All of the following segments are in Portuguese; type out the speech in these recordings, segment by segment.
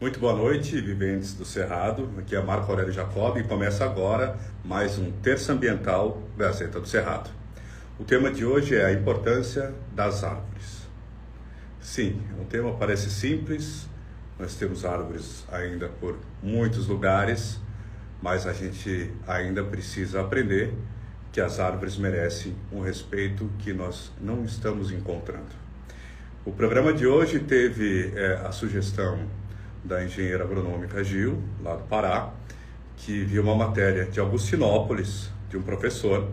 Muito boa noite, viventes do Cerrado. Aqui é Marco Aurélio Jacob e começa agora mais um Terça Ambiental Gazeta do Cerrado. O tema de hoje é a importância das árvores. Sim, o tema parece simples, nós temos árvores ainda por muitos lugares, mas a gente ainda precisa aprender que as árvores merecem um respeito que nós não estamos encontrando. O programa de hoje teve é, a sugestão da engenheira agronômica Gil, lá do Pará, que viu uma matéria de Augustinópolis, de um professor,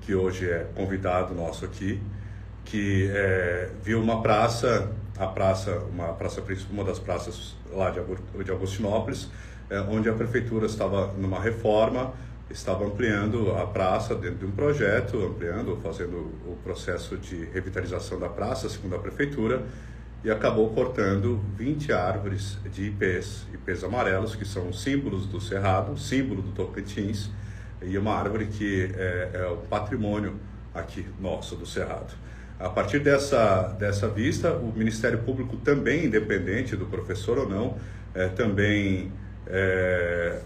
que hoje é convidado nosso aqui, que é, viu uma praça, a praça, uma praça uma das praças lá de Augustinópolis, é, onde a prefeitura estava numa reforma, estava ampliando a praça dentro de um projeto, ampliando, fazendo o processo de revitalização da praça, segundo a prefeitura, e acabou cortando 20 árvores de ipês, ipês amarelos, que são símbolos do Cerrado, símbolo do Tocantins, e uma árvore que é, é o patrimônio aqui nosso do Cerrado. A partir dessa, dessa vista, o Ministério Público também, independente do professor ou não, é, também é,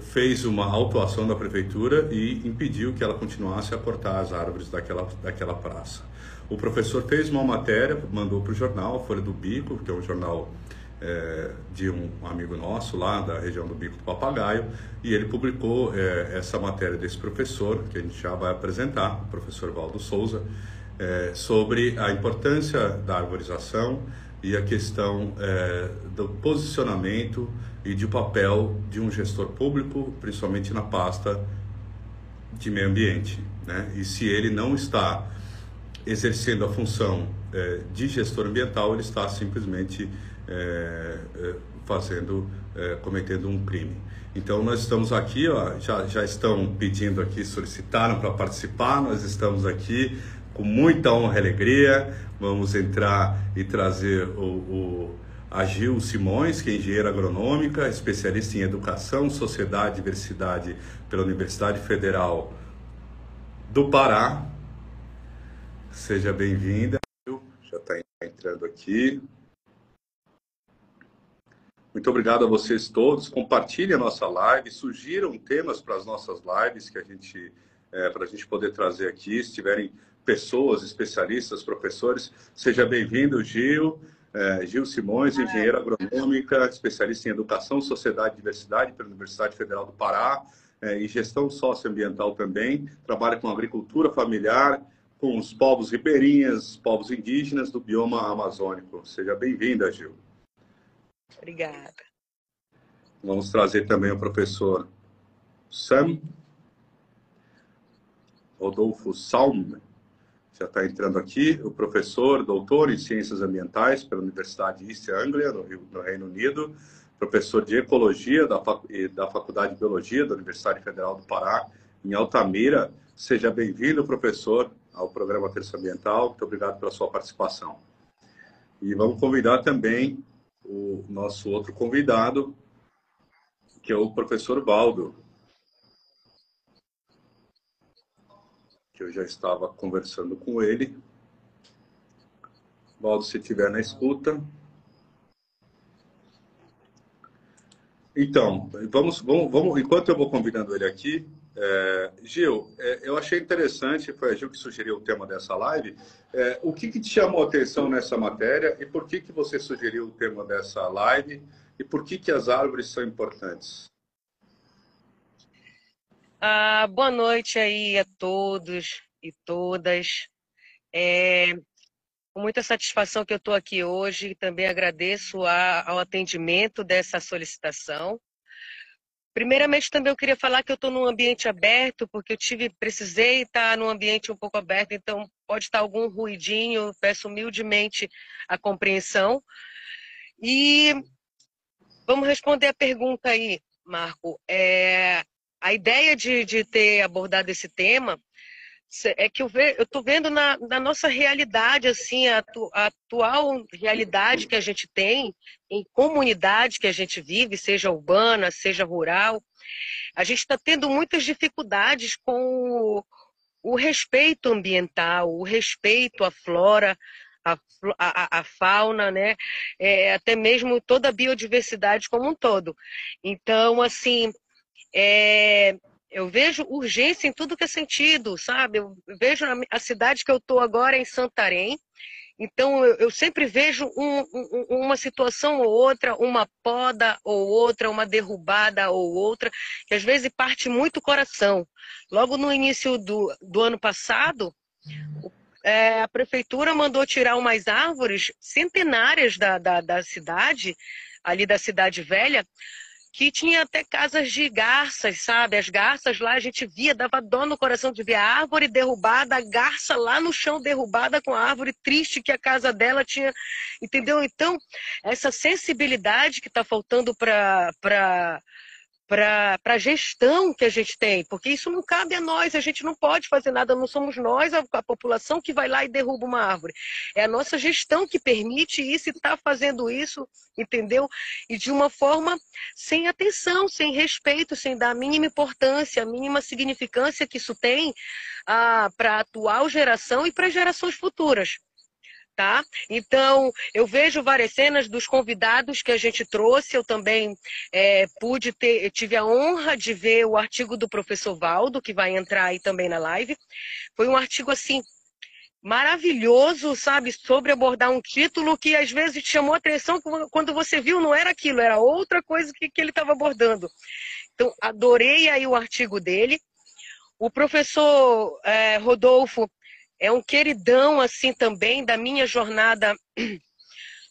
fez uma autuação da prefeitura e impediu que ela continuasse a cortar as árvores daquela, daquela praça. O professor fez uma matéria, mandou para o jornal, Folha do Bico, que é um jornal é, de um amigo nosso lá da região do Bico do Papagaio, e ele publicou é, essa matéria desse professor, que a gente já vai apresentar, o professor Valdo Souza, é, sobre a importância da arborização e a questão é, do posicionamento e de papel de um gestor público, principalmente na pasta de meio ambiente. Né? E se ele não está exercendo a função é, de gestor ambiental, ele está simplesmente é, é, fazendo, cometendo um crime. Então nós estamos aqui, ó, já, já estão pedindo aqui, solicitaram para participar, nós estamos aqui com muita honra e alegria. Vamos entrar e trazer o, o Simões, que é engenheira agronômica, especialista em educação, sociedade e diversidade pela Universidade Federal do Pará, Seja bem-vinda. Já está entrando aqui. Muito obrigado a vocês todos. Compartilhem a nossa live, sugiram temas para as nossas lives que a gente é, para a gente poder trazer aqui. Se tiverem pessoas, especialistas, professores, seja bem-vindo, Gil. É, Gil Simões, engenheira agronômica, especialista em educação, sociedade e diversidade pela Universidade Federal do Pará é, e gestão socioambiental também. Trabalha com agricultura familiar com os povos ribeirinhas, povos indígenas do bioma amazônico. Seja bem-vinda, Gil. Obrigada. Vamos trazer também o professor Sam Rodolfo Salm, já está entrando aqui, o professor, doutor em Ciências Ambientais pela Universidade de East Anglia, no, Rio, no Reino Unido, professor de Ecologia da, da Faculdade de Biologia da Universidade Federal do Pará, em Altamira. Seja bem-vindo, professor ao programa Terça Ambiental. Muito obrigado pela sua participação. E vamos convidar também o nosso outro convidado, que é o professor Valdo, que eu já estava conversando com ele. Valdo, se estiver na escuta. Então, vamos, vamos, vamos, enquanto eu vou convidando ele aqui, é, Gil, é, eu achei interessante, foi a Gil que sugeriu o tema dessa live. É, o que, que, te chamou a atenção nessa matéria e por que, que você sugeriu o tema dessa live e por que, que as árvores são importantes? Ah, boa noite aí a todos e todas. Com muita satisfação que eu estou aqui hoje, também agradeço a, ao atendimento dessa solicitação. Primeiramente, também eu queria falar que eu estou num ambiente aberto, porque eu tive, precisei estar num ambiente um pouco aberto, então pode estar algum ruidinho, peço humildemente a compreensão. E vamos responder a pergunta aí, Marco. É, a ideia de, de ter abordado esse tema é que eu estou vendo na, na, nossa realidade, assim, a, a, atual realidade que a gente tem, em comunidade que a gente vive, seja urbana, seja rural, a gente está tendo muitas dificuldades com o, o, respeito ambiental, o respeito à flora, a, a, a fauna, né? É, até mesmo toda a biodiversidade como um todo. Então, assim, é, eu vejo urgência em tudo que é sentido, sabe? Eu vejo a cidade que eu estou agora em Santarém, então, eu, sempre vejo um, um, uma situação ou outra, uma poda ou outra, uma derrubada ou outra, que às vezes parte muito o coração. Logo no início do, do ano passado, é, a prefeitura mandou tirar umas árvores centenárias da, da, da cidade, ali da cidade velha, que tinha até casas de garças, sabe? As garças lá a gente via, dava dó no coração de ver a árvore derrubada, a garça lá no chão derrubada com a árvore triste que a casa dela tinha, entendeu? Então, essa sensibilidade que está faltando para para a gestão que a gente tem, porque isso não cabe a nós, a gente não pode fazer nada, não somos nós, a, a população que vai lá e derruba uma árvore. É a nossa gestão que permite isso e está fazendo isso, entendeu? E de uma forma sem atenção, sem respeito, sem dar a mínima importância, a mínima significância que isso tem ah, para a atual geração e para gerações futuras tá? Então, eu vejo várias cenas dos convidados que a gente trouxe, eu também é, pude ter, tive a honra de ver o artigo do professor Valdo, que vai entrar aí também na live. Foi um artigo, assim, maravilhoso, sabe, sobre abordar um título que às vezes te chamou a atenção quando você viu, não era aquilo, era outra coisa que, que ele estava abordando. Então, adorei aí o artigo dele. O professor é, Rodolfo é um queridão assim também da minha jornada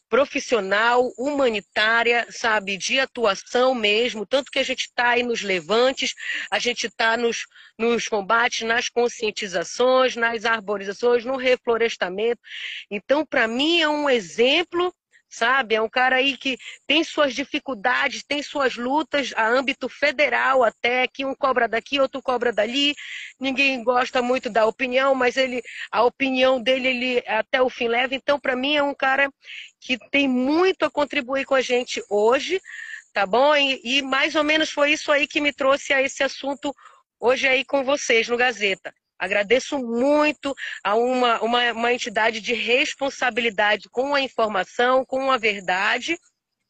profissional, humanitária, sabe, de atuação mesmo, tanto que a gente está aí nos levantes, a gente está nos, nos combates, nas conscientizações, nas arborizações, no reflorestamento. Então, para mim, é um exemplo sabe? É um cara aí que tem suas dificuldades, tem suas lutas a âmbito federal até, que um cobra daqui, outro cobra dali. Ninguém gosta muito da opinião, mas ele a opinião dele ele até o fim leva. Então, para mim é um cara que tem muito a contribuir com a gente hoje, tá bom? E, e mais ou menos foi isso aí que me trouxe a esse assunto hoje aí com vocês no Gazeta. Agradeço muito a uma, uma, uma entidade de responsabilidade com a informação, com a verdade,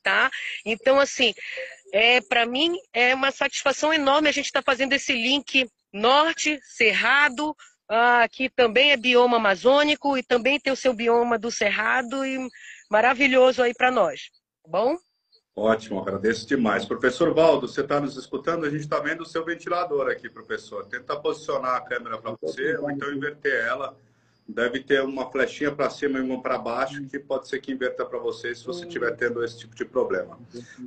tá? Então, assim, é, para mim é uma satisfação enorme a gente estar tá fazendo esse link norte, cerrado, ah, que também é bioma amazônico e também tem o seu bioma do cerrado e maravilhoso aí para nós, tá bom? Ótimo, agradeço demais. Professor Valdo, você está nos escutando? A gente está vendo o seu ventilador aqui, professor. Tenta posicionar a câmera para você ou então inverter ela. Deve ter uma flechinha para cima e uma para baixo, que pode ser que inverta para você se você estiver tendo esse tipo de problema.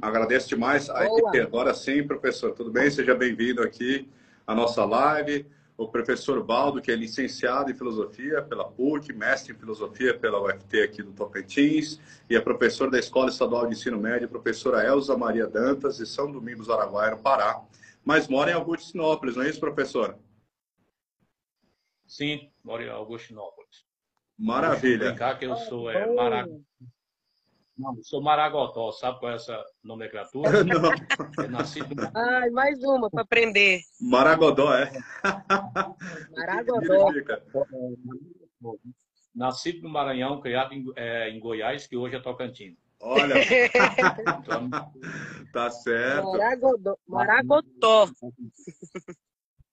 Agradeço demais. Aí, agora sim, professor, tudo bem? Seja bem-vindo aqui à nossa live o professor Baldo, que é licenciado em filosofia pela PUC, mestre em filosofia pela UFT aqui do Tocantins, e é professor da Escola Estadual de Ensino Médio, professora Elza Maria Dantas, de São Domingos, Araguaia, no Pará, mas mora em Augustinópolis, não é isso, professor? Sim, moro em Augustinópolis. Maravilha. Vou brincar que eu sou é, Maracanã. Não, eu sou Maragotó, sabe qual é essa nomenclatura? Não. É nascido... Ai, mais uma para aprender. Maragodó, é? Maragodó. Nascido no Maranhão, criado em, é, em, Goiás, que hoje é Tocantins. Olha, então, tá certo. Maragodó. Maragotó.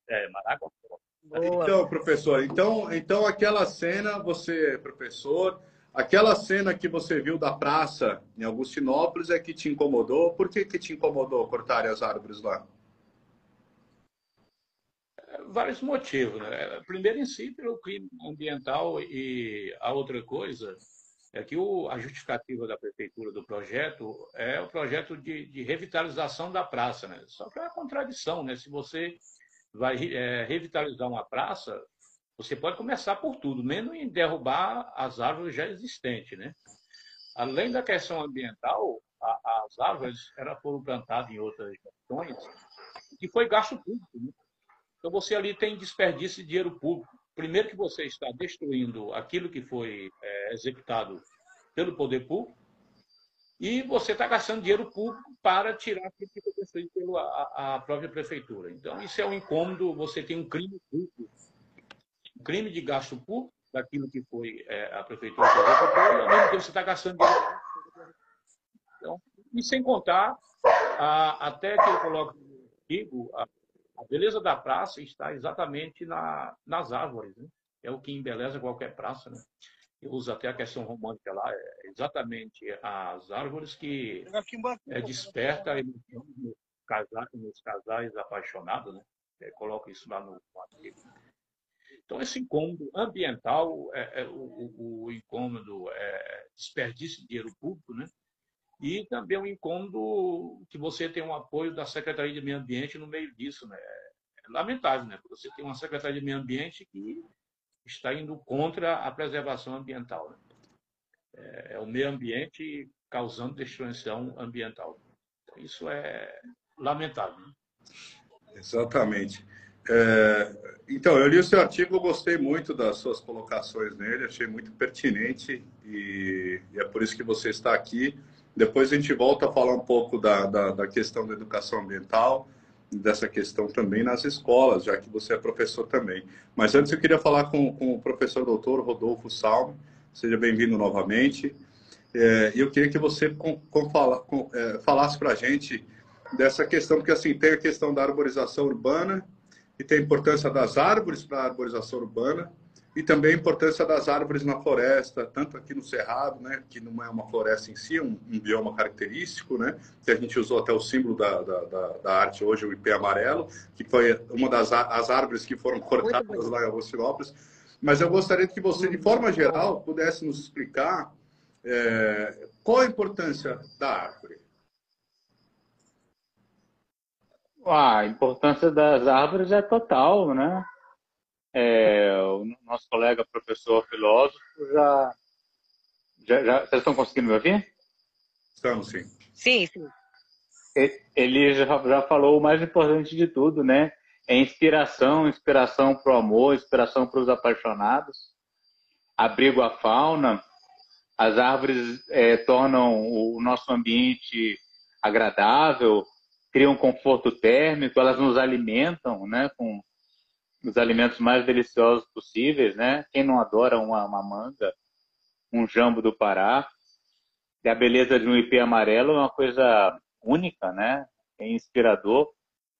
É, Maragotó. Então, professor, então, então aquela cena, você, professor, Aquela cena que você viu da praça em Augustinópolis é que te incomodou. Por que, que te incomodou cortarem as árvores lá? Vários motivos. Né? Primeiro, em si, pelo crime ambiental e a outra coisa é que o, a justificativa da prefeitura do projeto é o projeto de, de revitalização da praça. Né? Só que é uma contradição. Né? Se você vai é, revitalizar uma praça, você pode começar por tudo, menos em derrubar as árvores já existentes, né? Além da questão ambiental, a, as árvores elas foram plantadas em outras regiões que foi gasto público. Né? Então você ali tem desperdício de dinheiro público. Primeiro que você está destruindo aquilo que foi é, executado pelo poder público e você está gastando dinheiro público para tirar aquilo que foi destruído pela a própria prefeitura. Então isso é um incômodo. Você tem um crime público crime de gasto público daquilo que foi é, a prefeitura que executou, e ao mesmo tempo você está gastando dinheiro. Então, e sem contar, a, até que eu coloco digo, a, a, beleza da praça está exatamente na, nas árvores. Né? É o que embeleza qualquer praça. Né? Eu uso até a questão romântica lá, é exatamente as árvores que é, desperta a emoção nos casais, nos casais apaixonados. Né? É, coloco isso lá no, no artigo. Então, esse incômodo ambiental, é, é o, o, incômodo é desperdício de dinheiro público, né? E também um incômodo que você tem um apoio da Secretaria de Meio Ambiente no meio disso, né? É lamentável, né? Você tem uma Secretaria de Meio Ambiente que está indo contra a preservação ambiental. Né? É, é o meio ambiente causando destruição ambiental. Então, isso é lamentável. Né? Exatamente. É, então, eu li o seu artigo, gostei muito das suas colocações nele, achei muito pertinente e, e, é por isso que você está aqui. Depois a gente volta a falar um pouco da, da, da questão da educação ambiental, dessa questão também nas escolas, já que você é professor também. Mas antes eu queria falar com, com o professor doutor Rodolfo Salme, seja bem-vindo novamente. É, e eu queria que você com, com com, é, falasse para a gente dessa questão, porque assim, tem a questão da arborização urbana, e tem a importância das árvores para a arborização urbana e também a importância das árvores na floresta, tanto aqui no Cerrado, né, que não é uma floresta em si, é um, um bioma característico, né, que a gente usou até o símbolo da, da, da, arte hoje, o ipê amarelo, que foi uma das as árvores que foram cortadas lá em Agostinópolis. Mas eu gostaria que você, de forma geral, pudesse nos explicar é, qual a importância da árvore. A importância das árvores é total, né? É, o nosso colega professor filósofo já, já, já, Vocês estão conseguindo me ouvir? Estamos, sim. Sim, sim. Ele já, já falou o mais importante de tudo, né? É inspiração, inspiração para o amor, inspiração para os apaixonados, abrigo à fauna. As árvores é, tornam o nosso ambiente agradável, criam conforto térmico, elas nos alimentam, né, com os alimentos mais deliciosos possíveis, né? Quem não adora uma, uma manga, um jambo do Pará? E a beleza de um ipê amarelo é uma coisa única, né? É inspirador.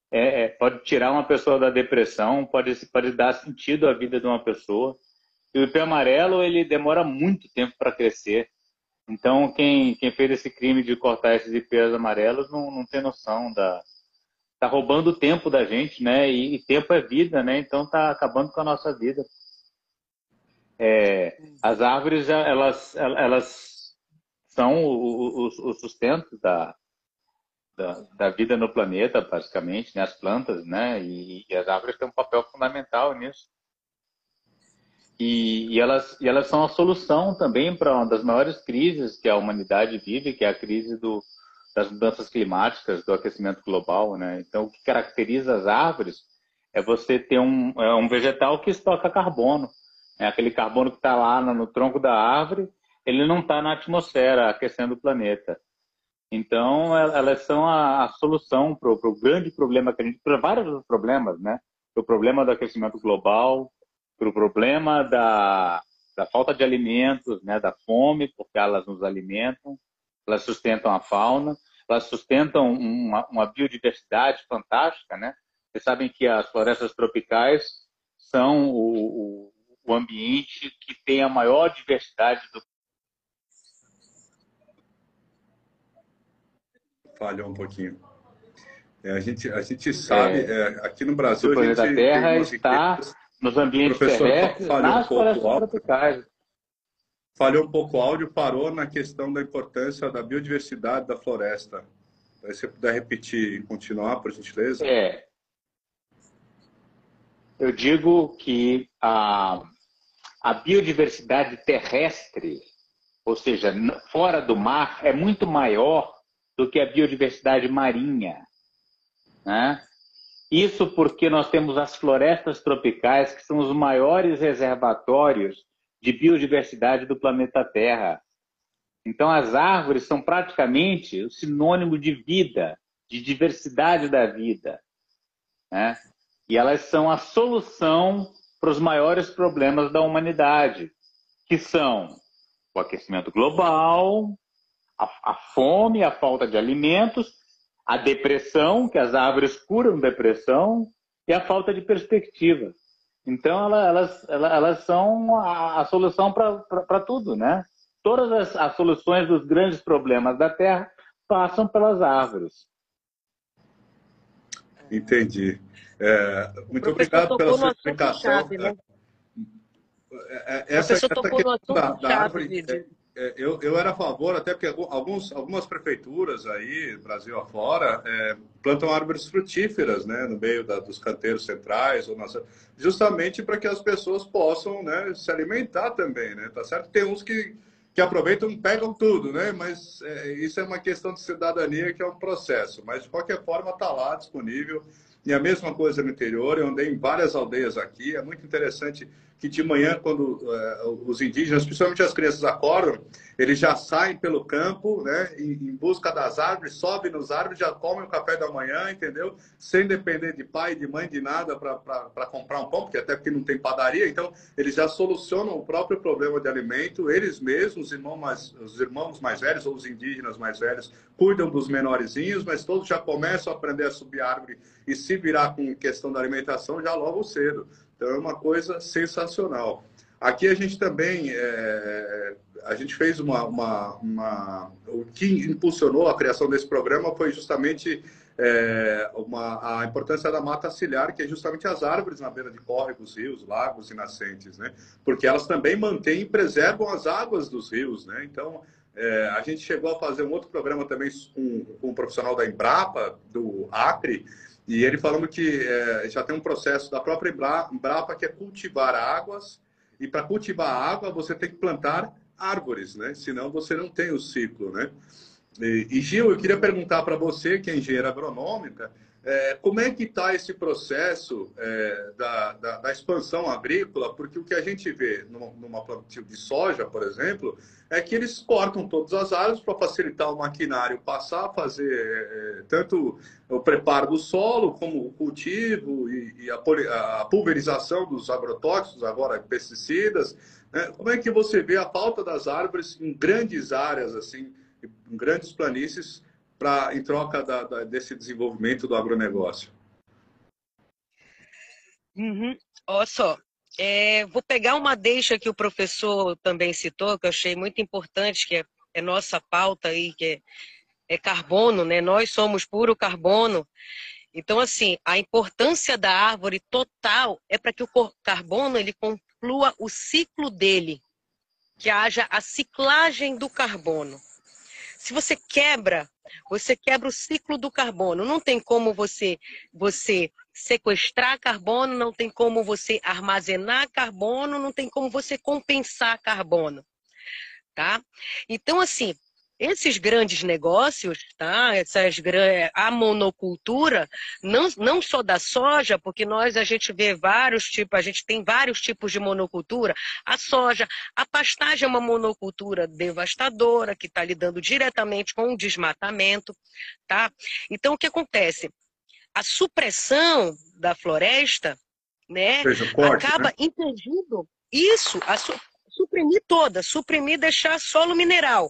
É, é, pode tirar uma pessoa da depressão, pode, pode dar sentido à vida de uma pessoa. E o ipê amarelo, ele demora muito tempo para crescer. Então, quem, quem fez esse crime de cortar esses IPs amarelos não, não tem noção da. Tá roubando o tempo da gente, né? E, e tempo é vida, né? Então tá acabando com a nossa vida. É, as árvores, elas, elas são o, o, o sustento da, da, da, vida no planeta, basicamente, né? As plantas, né? E, e as árvores têm um papel fundamental nisso. E, e, elas, e elas são a solução também para uma das maiores crises que a humanidade vive, que é a crise do, das mudanças climáticas, do aquecimento global. Né? Então, o que caracteriza as árvores é você ter um, é um vegetal que estoca carbono. Né? Aquele carbono que está lá no, no, tronco da árvore, ele não está na atmosfera aquecendo o planeta. Então, elas são a, solução para o grande problema que a gente. para vários problemas, né? O problema do aquecimento global, para o problema da, da falta de alimentos, né, da fome, porque elas nos alimentam, elas sustentam a fauna, elas sustentam uma, uma biodiversidade fantástica, né? Vocês sabem que as florestas tropicais são o, o, o ambiente que tem a maior diversidade do falhou um pouquinho. É, a, gente, a gente sabe, é, é, aqui no Brasil, a gente. Terra está nos ambientes terrestres, nas um florestas tropicais. Falhou um pouco o áudio, parou na questão da importância da biodiversidade da floresta. Se você puder repetir e continuar, por gentileza. É. Eu digo que a, a biodiversidade terrestre, ou seja, fora do mar, é muito maior do que a biodiversidade marinha. Né? Isso porque nós temos as florestas tropicais, que são os maiores reservatórios de biodiversidade do planeta Terra. Então, as árvores são praticamente o sinônimo de vida, de diversidade da vida. Né? E elas são a solução para os maiores problemas da humanidade, que são o aquecimento global, a, a fome, a falta de alimentos, a depressão, que as árvores curam depressão, e a falta de perspectiva. Então, elas, elas, elas são a, a solução para tudo, né? Todas as, as soluções dos grandes problemas da Terra passam pelas árvores. Entendi. É, muito obrigado pela sua explicação. Chave, né? É, é, essa, essa questão da, da árvore, é, é, eu, eu era a favor, até porque alguns, algumas prefeituras aí, Brasil afora, é, plantam árvores frutíferas né, no meio da, dos canteiros centrais, ou nas, justamente para que as pessoas possam né, se alimentar também. Né, tá certo? Tem uns que, que aproveitam pegam tudo, né, mas é, isso é uma questão de cidadania que é um processo. Mas, de qualquer forma, está lá disponível. E a mesma coisa no interior, eu andei em várias aldeias aqui, é muito interessante que de manhã, quando uh, os indígenas, principalmente as crianças, acordam, eles já saem pelo campo, né, em, em, busca das árvores, sobem nos árvores, já comem o café da manhã, entendeu? Sem depender de pai, de mãe, de nada para comprar um pão, porque até porque não tem padaria, então eles já solucionam o próprio problema de alimento, eles mesmos, os irmãos mais, os irmãos mais velhos ou os indígenas mais velhos, cuidam dos menorzinhos, mas todos já começam a aprender a subir árvore e se virar com questão da alimentação já logo cedo. Então é uma coisa sensacional. Aqui a gente também é, a gente fez uma, uma, uma, o que impulsionou a criação desse programa foi justamente é, uma, a importância da mata ciliar, que é justamente as árvores na beira de córregos, rios, lagos e nascentes, né? Porque elas também mantêm e preservam as águas dos rios, né? Então é, a gente chegou a fazer um outro programa também com, com um profissional da Embrapa, do Acre, e ele falando que é, já tem um processo da própria Embrapa que é cultivar águas, e para cultivar água você tem que plantar árvores, né? Senão você não tem o ciclo, né? E, e Gil, eu queria perguntar para você, que é engenheira agronômica, é, como é que está esse processo é, da, da, da, expansão agrícola? Porque o que a gente vê numa, numa plantio de soja, por exemplo, é que eles cortam todas as árvores para facilitar o maquinário passar a fazer é, tanto o preparo do solo, como o cultivo e, e a, a, pulverização dos agrotóxicos, agora pesticidas. Né? Como é que você vê a falta das árvores em grandes áreas, assim, em grandes planícies, pra, em troca da, da, desse desenvolvimento do agronegócio? Uhum. Olha só, é, vou pegar uma deixa que o professor também citou, que eu achei muito importante, que é, é nossa pauta aí, que é, é carbono, né? Nós somos puro carbono. Então, assim, a importância da árvore total é para que o carbono ele conclua o ciclo dele, que haja a ciclagem do carbono. Se você quebra, você quebra o ciclo do carbono. Não tem como você você sequestrar carbono, não tem como você armazenar carbono, não tem como você compensar carbono, tá? Então assim, esses grandes negócios, tá? Essas a monocultura, não, não só da soja, porque nós a gente vê vários tipos, a gente tem vários tipos de monocultura. A soja, a pastagem é uma monocultura devastadora que está lidando diretamente com o desmatamento, tá? Então o que acontece? A supressão da floresta, né? Corte, acaba né? impedindo isso, a su, suprimir toda, suprimir, deixar solo mineral.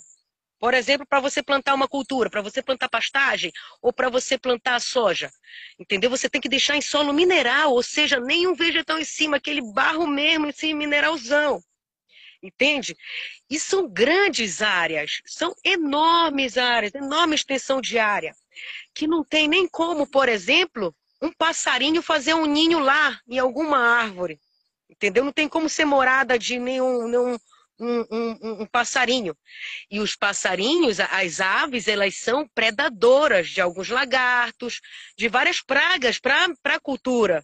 Por exemplo, para você plantar uma cultura, para você plantar pastagem ou para você plantar soja. Entendeu? Você tem que deixar em solo mineral, ou seja, nenhum vegetal em cima, aquele barro mesmo, esse mineralzão. Entende? E são grandes áreas, são enormes áreas, enorme extensão de área, que não tem nem como, por exemplo, um passarinho fazer um ninho lá em alguma árvore. Entendeu? Não tem como ser morada de nenhum, nenhum um, um, um, passarinho. E os passarinhos, as aves, elas são predadoras de alguns lagartos, de várias pragas para a cultura,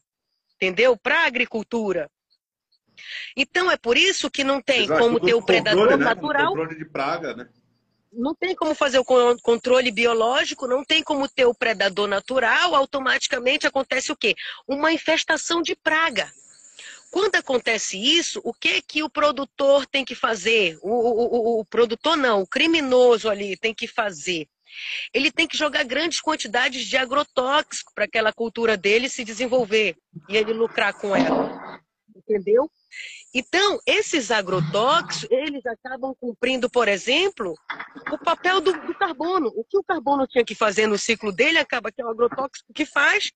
entendeu? Para a agricultura. Então é por isso que não tem Exato, como ter o predador controle, né? natural. controle de praga, né? Não tem como fazer o controle biológico, não tem como ter o predador natural, automaticamente acontece o quê? Uma infestação de praga. Quando acontece isso, o que que o produtor tem que fazer? O, o, o, o produtor não, o criminoso ali tem que fazer. Ele tem que jogar grandes quantidades de agrotóxico para aquela cultura dele se desenvolver e ele lucrar com ela. entendeu? Então, esses agrotóxicos, eles acabam cumprindo, por exemplo, o papel do, do, carbono. O que o carbono tinha que fazer no ciclo dele, acaba que é o agrotóxico que faz.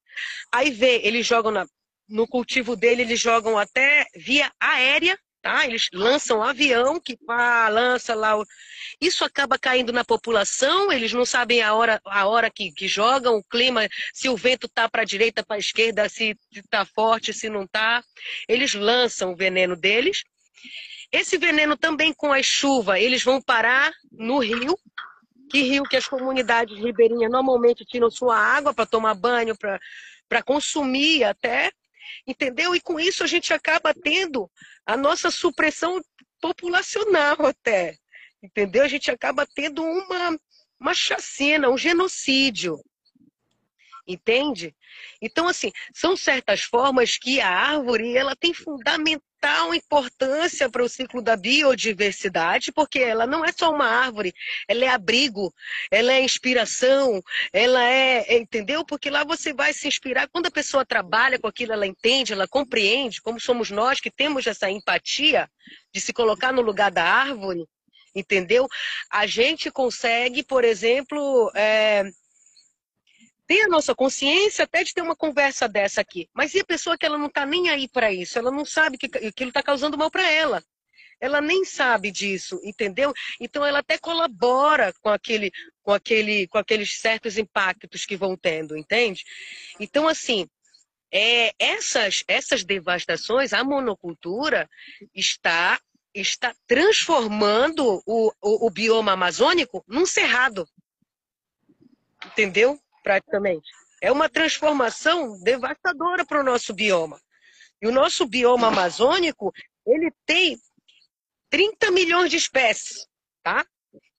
Aí vê, eles jogam na, no cultivo dele, eles jogam até via aérea, tá? Eles lançam avião que pá, lança lá. Isso acaba caindo na população, eles não sabem a hora, a hora que, que jogam, o clima, se o vento tá para a direita, para a esquerda, se está forte, se não tá. Eles lançam o veneno deles. Esse veneno também com a chuva, eles vão parar no rio, que rio que as comunidades ribeirinhas normalmente tiram sua água para tomar banho, para consumir até entendeu? E com isso a gente acaba tendo a nossa supressão populacional até, entendeu? A gente acaba tendo uma, uma chacina, um genocídio, entende? Então, assim, são certas formas que a árvore ela tem fundamental importância para o ciclo da biodiversidade, porque ela não é só uma árvore, ela é abrigo, ela é inspiração, ela é, entendeu? Porque lá você vai se inspirar. Quando a pessoa trabalha com aquilo, ela entende, ela compreende, como somos nós que temos essa empatia de se colocar no lugar da árvore, entendeu? A gente consegue, por exemplo, é, ter a nossa consciência até de ter uma conversa dessa aqui. Mas e a pessoa que ela não está nem aí para isso? Ela não sabe que aquilo está causando mal para ela. Ela nem sabe disso, entendeu? Então ela até colabora com aquele, com aquele, com aqueles certos impactos que vão tendo, entende? Então assim, é, essas, essas devastações, a monocultura está está transformando o, o, o bioma amazônico num cerrado, entendeu? Praticamente. É uma transformação devastadora para o nosso bioma. E o nosso bioma amazônico, ele tem 30 milhões de espécies, tá?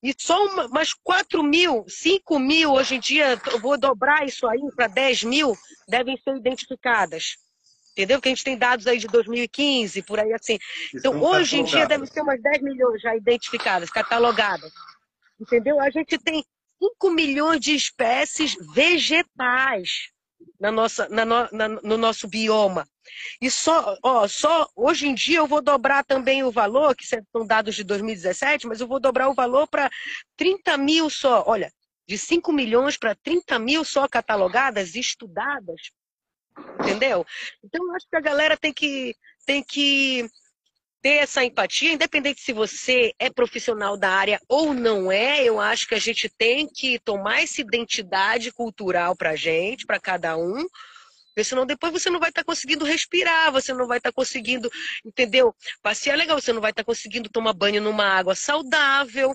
E só uma, umas 4 mil, 5 mil, hoje em dia, eu vou dobrar isso aí para 10 mil, devem ser identificadas. Entendeu? Que a gente tem dados aí de 2015, por aí assim. Então, hoje em dia, deve ser umas 10 milhões já identificadas, catalogadas. Entendeu? A gente tem 5 milhões de espécies vegetais na nossa, na, na, no nosso bioma. E só, ó, só hoje em dia eu vou dobrar também o valor, que são dados de 2017, mas eu vou dobrar o valor para 30 mil só. Olha, de 5 milhões para 30 mil só catalogadas estudadas. Entendeu? Então eu acho que a galera tem que, tem que ter essa empatia, independente se você é profissional da área ou não é, eu acho que a gente tem que tomar essa identidade cultural para gente, para cada um, porque senão depois você não vai estar tá conseguindo respirar, você não vai estar tá conseguindo, entendeu? Passear legal, você não vai estar tá conseguindo tomar banho numa água saudável,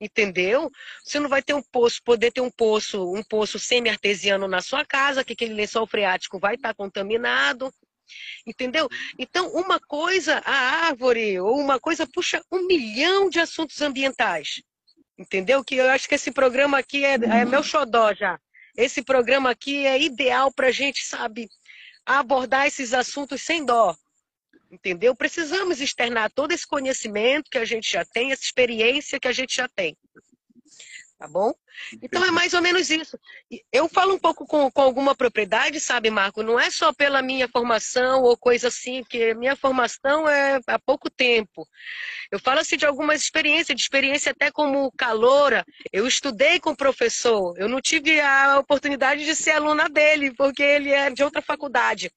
entendeu? Você não vai ter um poço, poder ter um poço, um poço semi-artesiano na sua casa, que aquele lençol freático vai estar tá contaminado. Entendeu? Então, uma coisa, a árvore, ou uma coisa puxa um milhão de assuntos ambientais. Entendeu? Que eu acho que esse programa aqui é, é meu xodó já. Esse programa aqui é ideal para a gente, sabe, abordar esses assuntos sem dó. Entendeu? Precisamos externar todo esse conhecimento que a gente já tem, essa experiência que a gente já tem tá bom? Então é mais ou menos isso. Eu falo um pouco com, com alguma propriedade, sabe, Marco? Não é só pela minha formação ou coisa assim, porque minha formação é há pouco tempo. Eu falo assim de algumas experiências, de experiência até como caloura. Eu estudei com o professor, eu não tive a oportunidade de ser aluna dele, porque ele é de outra faculdade.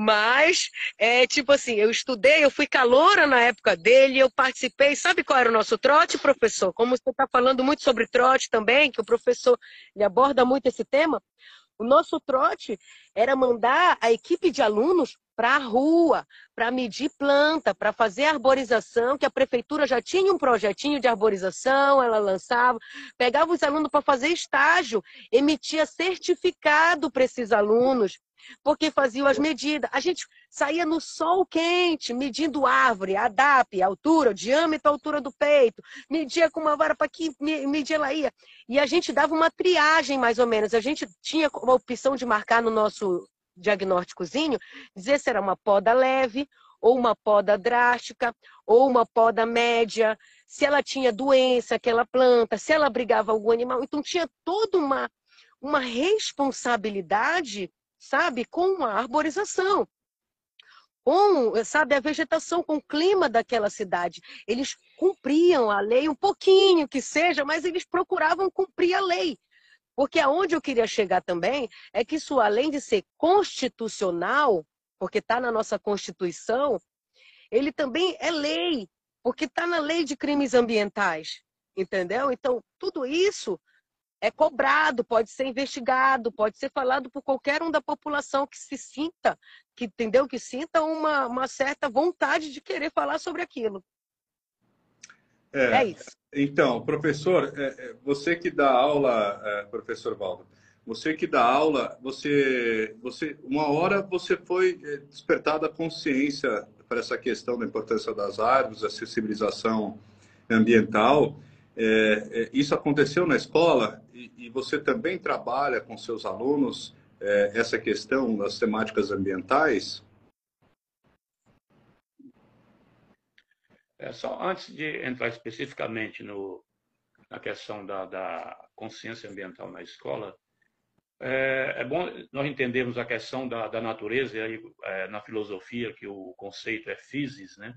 Mas, é tipo assim, eu estudei, eu fui caloura na época dele, eu participei. Sabe qual era o nosso trote, professor? Como você está falando muito sobre trote também, que o professor ele aborda muito esse tema, o nosso trote era mandar a equipe de alunos para a rua, para medir planta, para fazer arborização, que a prefeitura já tinha um projetinho de arborização, ela lançava, pegava os alunos para fazer estágio, emitia certificado para esses alunos porque faziam as medidas. A gente saía no sol quente, medindo árvore, a DAP, a altura, o diâmetro, a altura do peito, media com uma vara para aqui, media ela ia. E a gente dava uma triagem, mais ou menos. A gente tinha uma opção de marcar no nosso diagnósticozinho, dizer se era uma poda leve, ou uma poda drástica, ou uma poda média, se ela tinha doença, aquela planta, se ela brigava algum animal. Então tinha toda uma, uma responsabilidade sabe, com a arborização. com, sabe, a vegetação, com o clima daquela cidade. Eles cumpriam a lei um pouquinho que seja, mas eles procuravam cumprir a lei. Porque aonde eu queria chegar também é que isso, além de ser constitucional, porque está na nossa Constituição, ele também é lei, porque está na lei de crimes ambientais, entendeu? Então, tudo isso é cobrado, pode ser investigado, pode ser falado por qualquer um da população que se sinta, que entendeu, que sinta uma, uma certa vontade de querer falar sobre aquilo. É, é isso. Então, professor, é, é, você que dá aula, é, professor Valdo, você que dá aula, você, você, uma hora você foi despertado a consciência para essa questão da importância das árvores, a sensibilização ambiental. É, é, isso aconteceu na escola e, e, você também trabalha com seus alunos é, essa questão das temáticas ambientais? É, só antes de entrar especificamente no, na questão da, da consciência ambiental na escola, é, é, bom nós entendermos a questão da, da natureza, e aí, é, na filosofia, que o conceito é physis, né?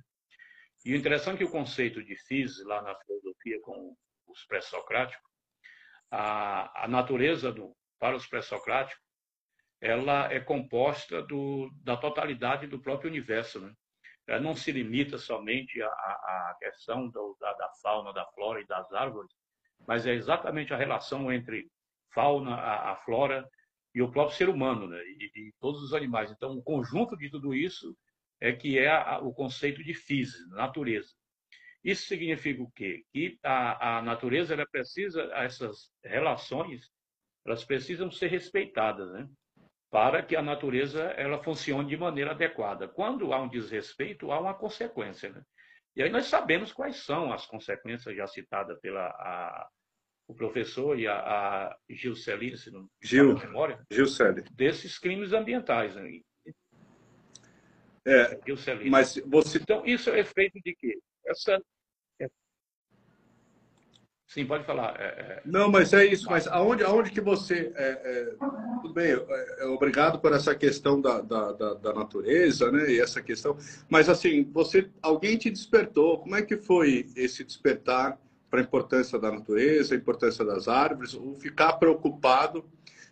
E o interessante é que o conceito de physis, lá na filosofia com os pré-socráticos, a, a natureza do, para os pré-socráticos, ela é composta do, da totalidade do próprio universo. Né? Ela não se limita somente à, à questão do, da, da, fauna, da flora e das árvores, mas é exatamente a relação entre fauna, a, a flora e o próprio ser humano, né? e, e, todos os animais. Então, o conjunto de tudo isso é que é a, o conceito de física, natureza. Isso significa o quê? Que a, a natureza ela precisa, essas relações, elas precisam ser respeitadas, né? para que a natureza ela funcione de maneira adequada. Quando há um desrespeito, há uma consequência. Né? E aí nós sabemos quais são as consequências já citadas pela a, o professor e a, a Gil Celine, se não Gil, memória, desses crimes ambientais. Né? É, mas você... Então, isso é efeito de quê? Essa... É... Sim, pode falar. É, é... Não, mas é isso. Mas aonde, aonde que você... É, é, tudo bem, obrigado por essa questão da, da, da, da, natureza, né? E essa questão... Mas, assim, você, alguém te despertou. Como é que foi esse despertar para a importância da natureza, a importância das árvores, ou ficar preocupado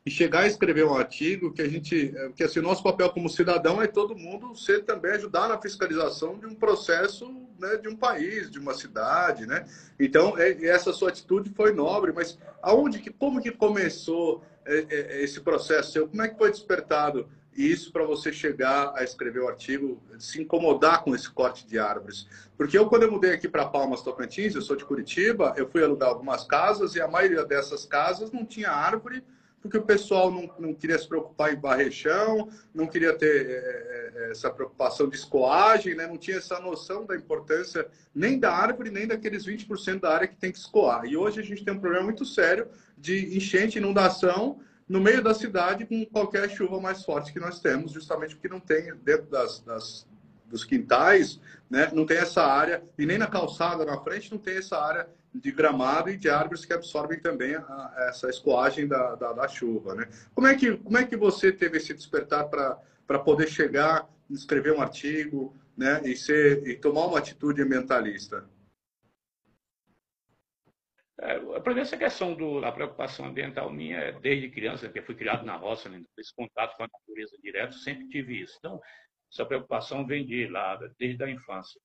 e chegar a escrever um artigo que a gente, é, que assim, nosso papel como cidadão é todo mundo ser também ajudar na fiscalização de um processo, né, de um país, de uma cidade, né? Então, é, essa sua atitude foi nobre, mas aonde que, como que começou é, é, esse processo seu? Como é que foi despertado isso para você chegar a escrever o artigo, se incomodar com esse corte de árvores? Porque eu, quando eu mudei aqui para Palmas, Tocantins, eu sou de Curitiba, eu fui alugar algumas casas e a maioria dessas casas não tinha árvore porque o pessoal não, não queria se preocupar em barrer chão, não queria ter é, essa preocupação de escoagem, né? não tinha essa noção da importância nem da árvore, nem daqueles 20% da área que tem que escoar. E hoje a gente tem um problema muito sério de enchente, inundação no meio da cidade com qualquer chuva mais forte que nós temos, justamente porque não tem dentro das, das dos quintais, né? não tem essa área, e nem na calçada na frente não tem essa área de gramado e de árvores que absorvem também a, essa escoagem da, da, da, chuva. Né? Como, é que, como é que você teve esse despertar para poder chegar, escrever um artigo né? e, ser, e tomar uma atitude ambientalista? É, a primeira questão do, da preocupação ambiental minha é desde criança, porque fui criado na roça, né? esse contato com a natureza direto, sempre tive isso. Então, essa preocupação vem de lá, desde a infância.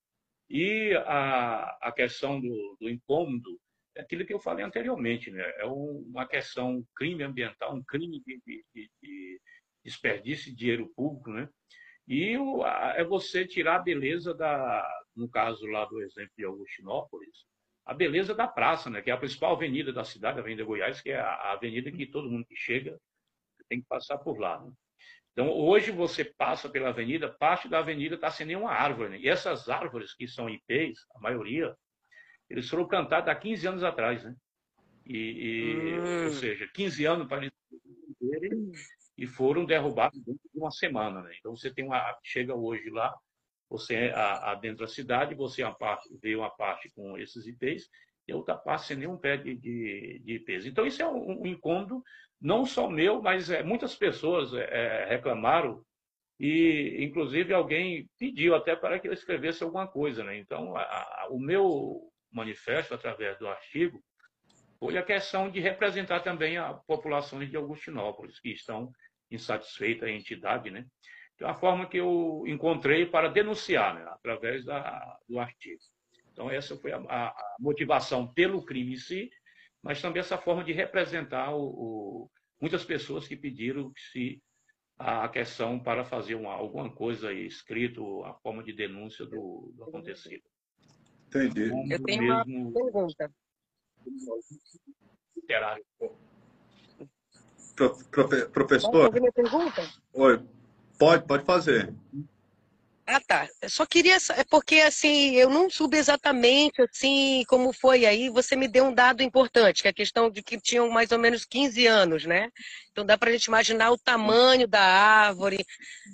E a, a questão do, do incômodo é aquilo que eu falei anteriormente, né? é uma questão, um crime ambiental, um crime de, de, de desperdício de dinheiro público, né? E o, a, é você tirar a beleza da, no caso lá do exemplo de Augustinópolis, a beleza da praça, né? Que é a principal avenida da cidade, a Avenida Goiás, que é a, a avenida que todo mundo que chega tem que passar por lá. Né? Então, hoje você passa pela avenida, parte da avenida está sem nenhuma árvore. Né? E essas árvores que são IPs, a maioria, eles foram plantados há 15 anos atrás. Né? E, e hum. Ou seja, 15 anos para eles e foram derrubados dentro de uma semana. Né? Então, você tem uma, chega hoje lá, você adentra a cidade, você uma parte, vê uma parte com esses IPs e a outra parte sem nenhum pé de, de, de IPs. Então, isso é um, um incômodo não só meu, mas é, muitas pessoas é, é, reclamaram e, inclusive, alguém pediu até para que eu escrevesse alguma coisa. Né? Então, a, a, o meu manifesto, através do artigo, foi a questão de representar também a populações de Augustinópolis, que estão insatisfeitas, a entidade, né? Então, a forma que eu encontrei para denunciar, né? através da, do artigo. Então, essa foi a, a, motivação pelo crime em si, mas também essa forma de representar o, o, muitas pessoas que pediram se a questão para fazer uma, alguma coisa escrito, a forma de denúncia do, do acontecido. Entendi. Eu tenho mesmo... uma pergunta. Literário. Pro, profe, professor? Pode fazer minha pergunta? Oi, pode, pode fazer. Ah, tá. Eu só queria. É porque, assim, eu não soube exatamente, assim, como foi. Aí você me deu um dado importante, que é a questão de que tinham mais ou menos 15 anos, né? Então dá para a gente imaginar o tamanho da árvore,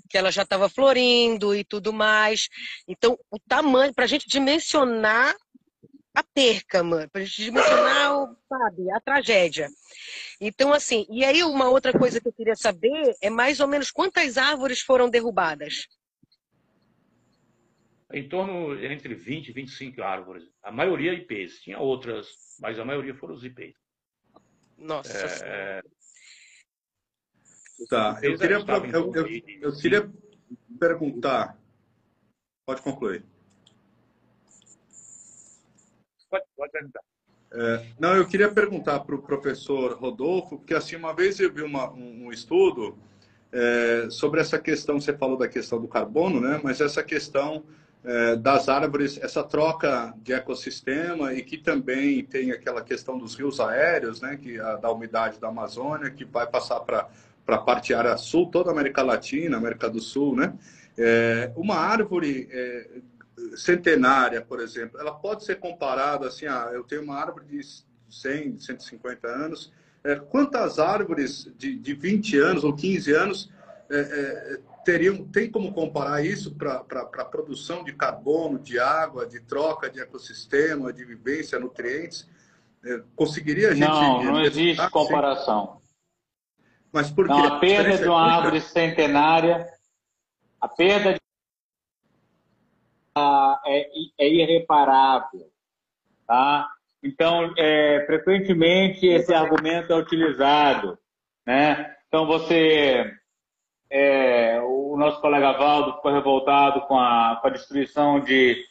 que ela já estava florindo e tudo mais. Então, o tamanho, para a gente dimensionar a perca, mano, para a gente dimensionar, sabe, a tragédia. Então, assim, e aí uma outra coisa que eu queria saber é mais ou menos quantas árvores foram derrubadas? Em torno entre 20 e 25 árvores. A maioria IPs. Tinha outras, mas a maioria foram os IPs. Nossa. É... Tá, eu queria, eu, eu, eu queria perguntar. Pode concluir. Pode, pode perguntar. É, não, eu queria perguntar para o professor Rodolfo, porque assim, uma vez eu vi uma, um, um estudo é, sobre essa questão, você falou da questão do carbono, né? Mas essa questão é, das árvores, essa troca de ecossistema e que também tem aquela questão dos rios aéreos, né, que a, da umidade da Amazônia, que vai passar para a parte área sul, toda a América Latina, América do Sul, né? É, uma árvore é, centenária, por exemplo, ela pode ser comparada assim, ah, eu tenho uma árvore de 100, 150 anos, é, quantas árvores de, de 20 anos ou 15 anos é, é, teriam, tem como comparar isso para a produção de carbono, de água, de troca de ecossistema, de vivência, nutrientes? É, conseguiria a gente... Não, não existe comparação. Mas por quê? Não, a perda de uma árvore centenária, a perda de... é, é irreparável, tá? Então, é, frequentemente esse argumento é utilizado, né? Então, você é, o nosso colega Valdo ficou revoltado com a, com a destruição de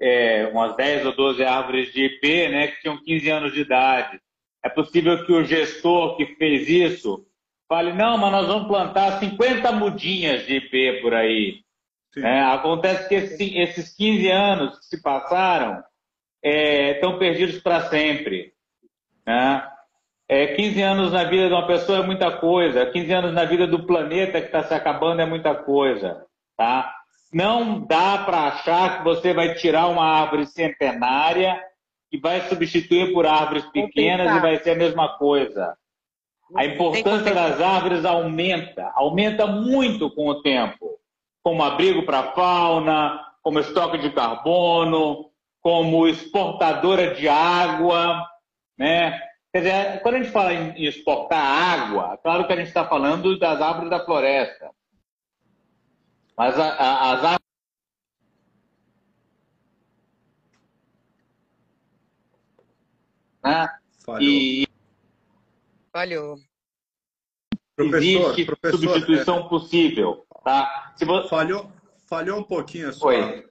é, umas 10 ou 12 árvores de IP, né, que tinham 15 anos de idade. É possível que o gestor que fez isso fale, não, mas nós vamos plantar 50 mudinhas de IP por aí. É, acontece que esse, esses 15 anos que se passaram é, estão perdidos para sempre. Né? É, 15 anos na vida de uma pessoa é muita coisa. 15 anos na vida do planeta que está se acabando é muita coisa. Tá? Não dá para achar que você vai tirar uma árvore centenária e vai substituir por árvores pequenas e vai ser a mesma coisa. A importância das árvores aumenta, aumenta muito com o tempo, como abrigo para a fauna, como estoque de carbono, como exportadora de água, né? Quer dizer, quando a gente fala em exportar água, claro que a gente está falando das árvores da floresta. Mas a, a, as árvores. Né? Falhou. E... Falhou. Existe professor, substituição é... possível. Tá? Se você... falhou, falhou um pouquinho a sua,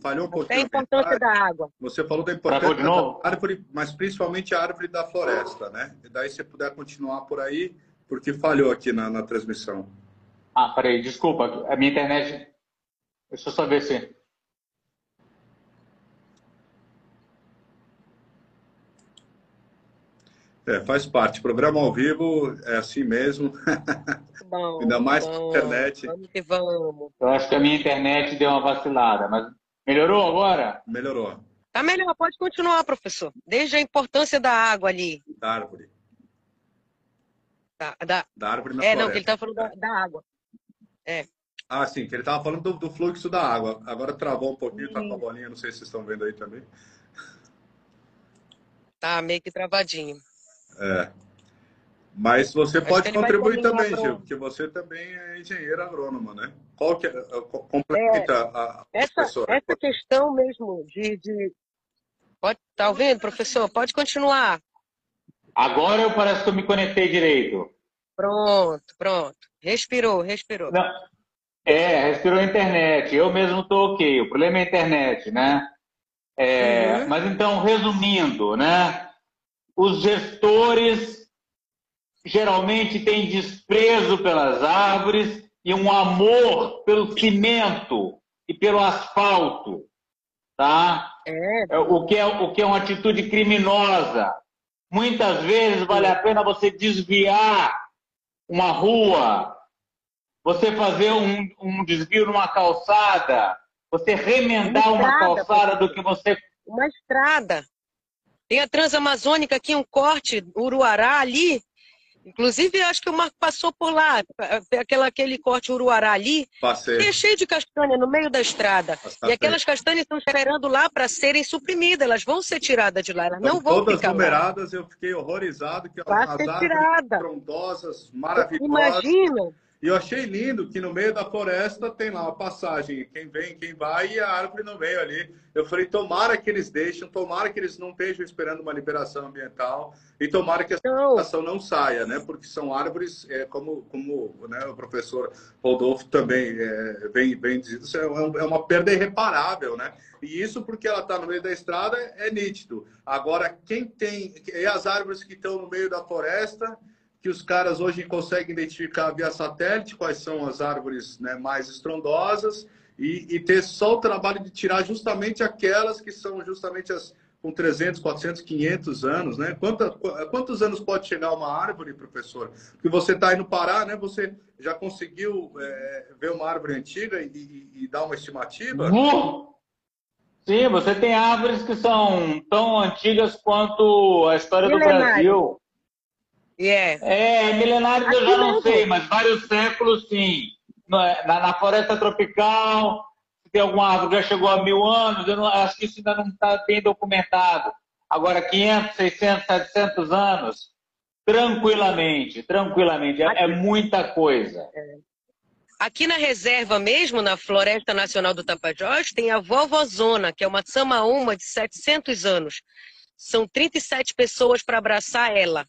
falhou um pouquinho. a importância da água. Você falou da importância da árvore, mas principalmente a árvore da floresta, né? E daí se puder continuar por aí, porque falhou aqui na, na transmissão. Ah, peraí, desculpa, a minha internet. Deixa eu só ver se. É, faz parte. Programa ao vivo é assim mesmo. Bom, Ainda mais bom. internet. Vamos que vamos. Eu acho que a minha internet deu uma vacilada, mas melhorou agora? Melhorou. Tá melhor, pode continuar, professor. Desde a importância da água ali. Da árvore. Da, da... da árvore na É, floresta. não, que ele tá falando da, da água. É. Ah, sim, que ele estava falando do, do, fluxo da água. Agora travou um pouquinho, sim. tá com a bolinha, não sei se vocês estão vendo aí também. Tá meio que travadinho. É. Mas você pode contribuir também, Gil, porque você também é engenheiro agrônomo, né? Qual que é, complementa é, a, essa, professora? Essa questão mesmo de, de... Pode, tá ouvindo, professor? Pode continuar. Agora eu parece que eu me conectei direito. Pronto, pronto. Respirou, respirou. Não. É, respirou a internet. Eu mesmo estou ok. O problema é a internet, né? É, uhum. Mas então, resumindo, né? Os gestores geralmente têm desprezo pelas árvores e um amor pelo cimento e pelo asfalto, tá? É. é o, que é, o que é uma atitude criminosa. Muitas vezes vale a pena você desviar uma rua, você fazer um, um desvio numa calçada, você remendar uma, estrada, uma calçada do que você. Uma estrada. Tem a Transamazônica aqui, um corte, Uruará ali, Inclusive, acho que o Marco passou por lá, aquela, aquele corte Uruará ali, Passei. que é cheio de castanha no meio da estrada. E aquelas castanhas estão esperando lá para serem suprimidas, elas vão ser tiradas de lá, elas não vão todas ficar numeradas, lá. eu fiquei horrorizado, que Vai elas ser tirada. frondosas, maravilhosas. Imagina! E eu achei lindo que no meio da floresta tem lá uma passagem, quem vem, quem vai, e a árvore no meio ali. Eu falei, tomara que eles deixem, tomara que eles não estejam esperando uma liberação ambiental, e tomara que essa liberação não saia, né? Porque são árvores, é, como, como né, o professor Rodolfo também é, vem, vem dizendo, é, é uma perda irreparável, né? E isso porque ela está no meio da estrada é nítido. Agora, quem tem, e as árvores que estão no meio da floresta que os caras hoje conseguem identificar via satélite quais são as árvores né, mais estrondosas e, e, ter só o trabalho de tirar justamente aquelas que são justamente as com 300, 400, 500 anos, né? Quanta, quantos anos pode chegar uma árvore, professor? Porque você está aí no Pará, né? Você já conseguiu é, ver uma árvore antiga e, e, e dar uma estimativa? Sim, você tem árvores que são tão antigas quanto a história do Brasil. Yeah. É, milenários eu já não sei, mas vários séculos sim. É, na, na floresta tropical, se tem alguma árvore que já chegou a mil anos, eu não, acho que isso ainda não está bem documentado. Agora, 500, 600, 700 anos, tranquilamente, tranquilamente. É, é muita coisa. É. Aqui na reserva mesmo, na Floresta Nacional do Tapajós, tem a Vovozona, que é uma samaúma de 700 anos. São 37 pessoas para abraçar ela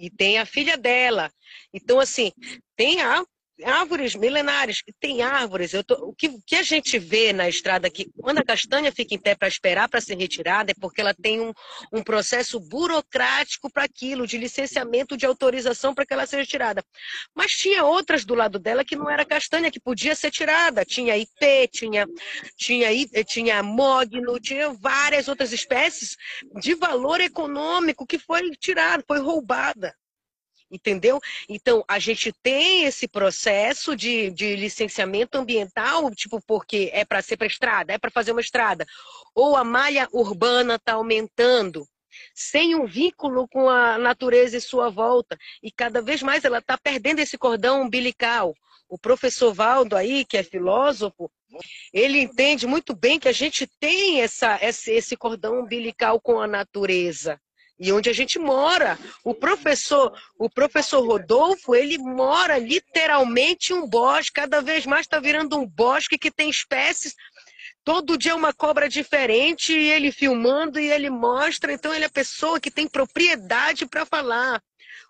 e tem a filha dela. Então, assim, tem árvores milenares, tem árvores. Tô, o, que, o, que, a gente vê na estrada aqui, quando a castanha fica em pé para esperar para ser retirada, é porque ela tem um, um processo burocrático para aquilo, de licenciamento, de autorização para que ela seja tirada. Mas tinha outras do lado dela que não era castanha, que podia ser tirada. Tinha IP, tinha, tinha, tinha mogno, tinha várias outras espécies de valor econômico que foi tirada, foi roubada entendeu? Então, a gente tem esse processo de, de licenciamento ambiental, tipo, porque é para ser para estrada, é para fazer uma estrada, ou a malha urbana está aumentando, sem um vínculo com a natureza e sua volta, e cada vez mais ela está perdendo esse cordão umbilical. O professor Valdo aí, que é filósofo, ele entende muito bem que a gente tem essa, esse, esse cordão umbilical com a natureza e onde a gente mora. O professor, o professor Rodolfo, ele mora literalmente um bosque, cada vez mais está virando um bosque que tem espécies. Todo dia uma cobra diferente, e ele filmando e ele mostra. Então, ele é a pessoa que tem propriedade para falar.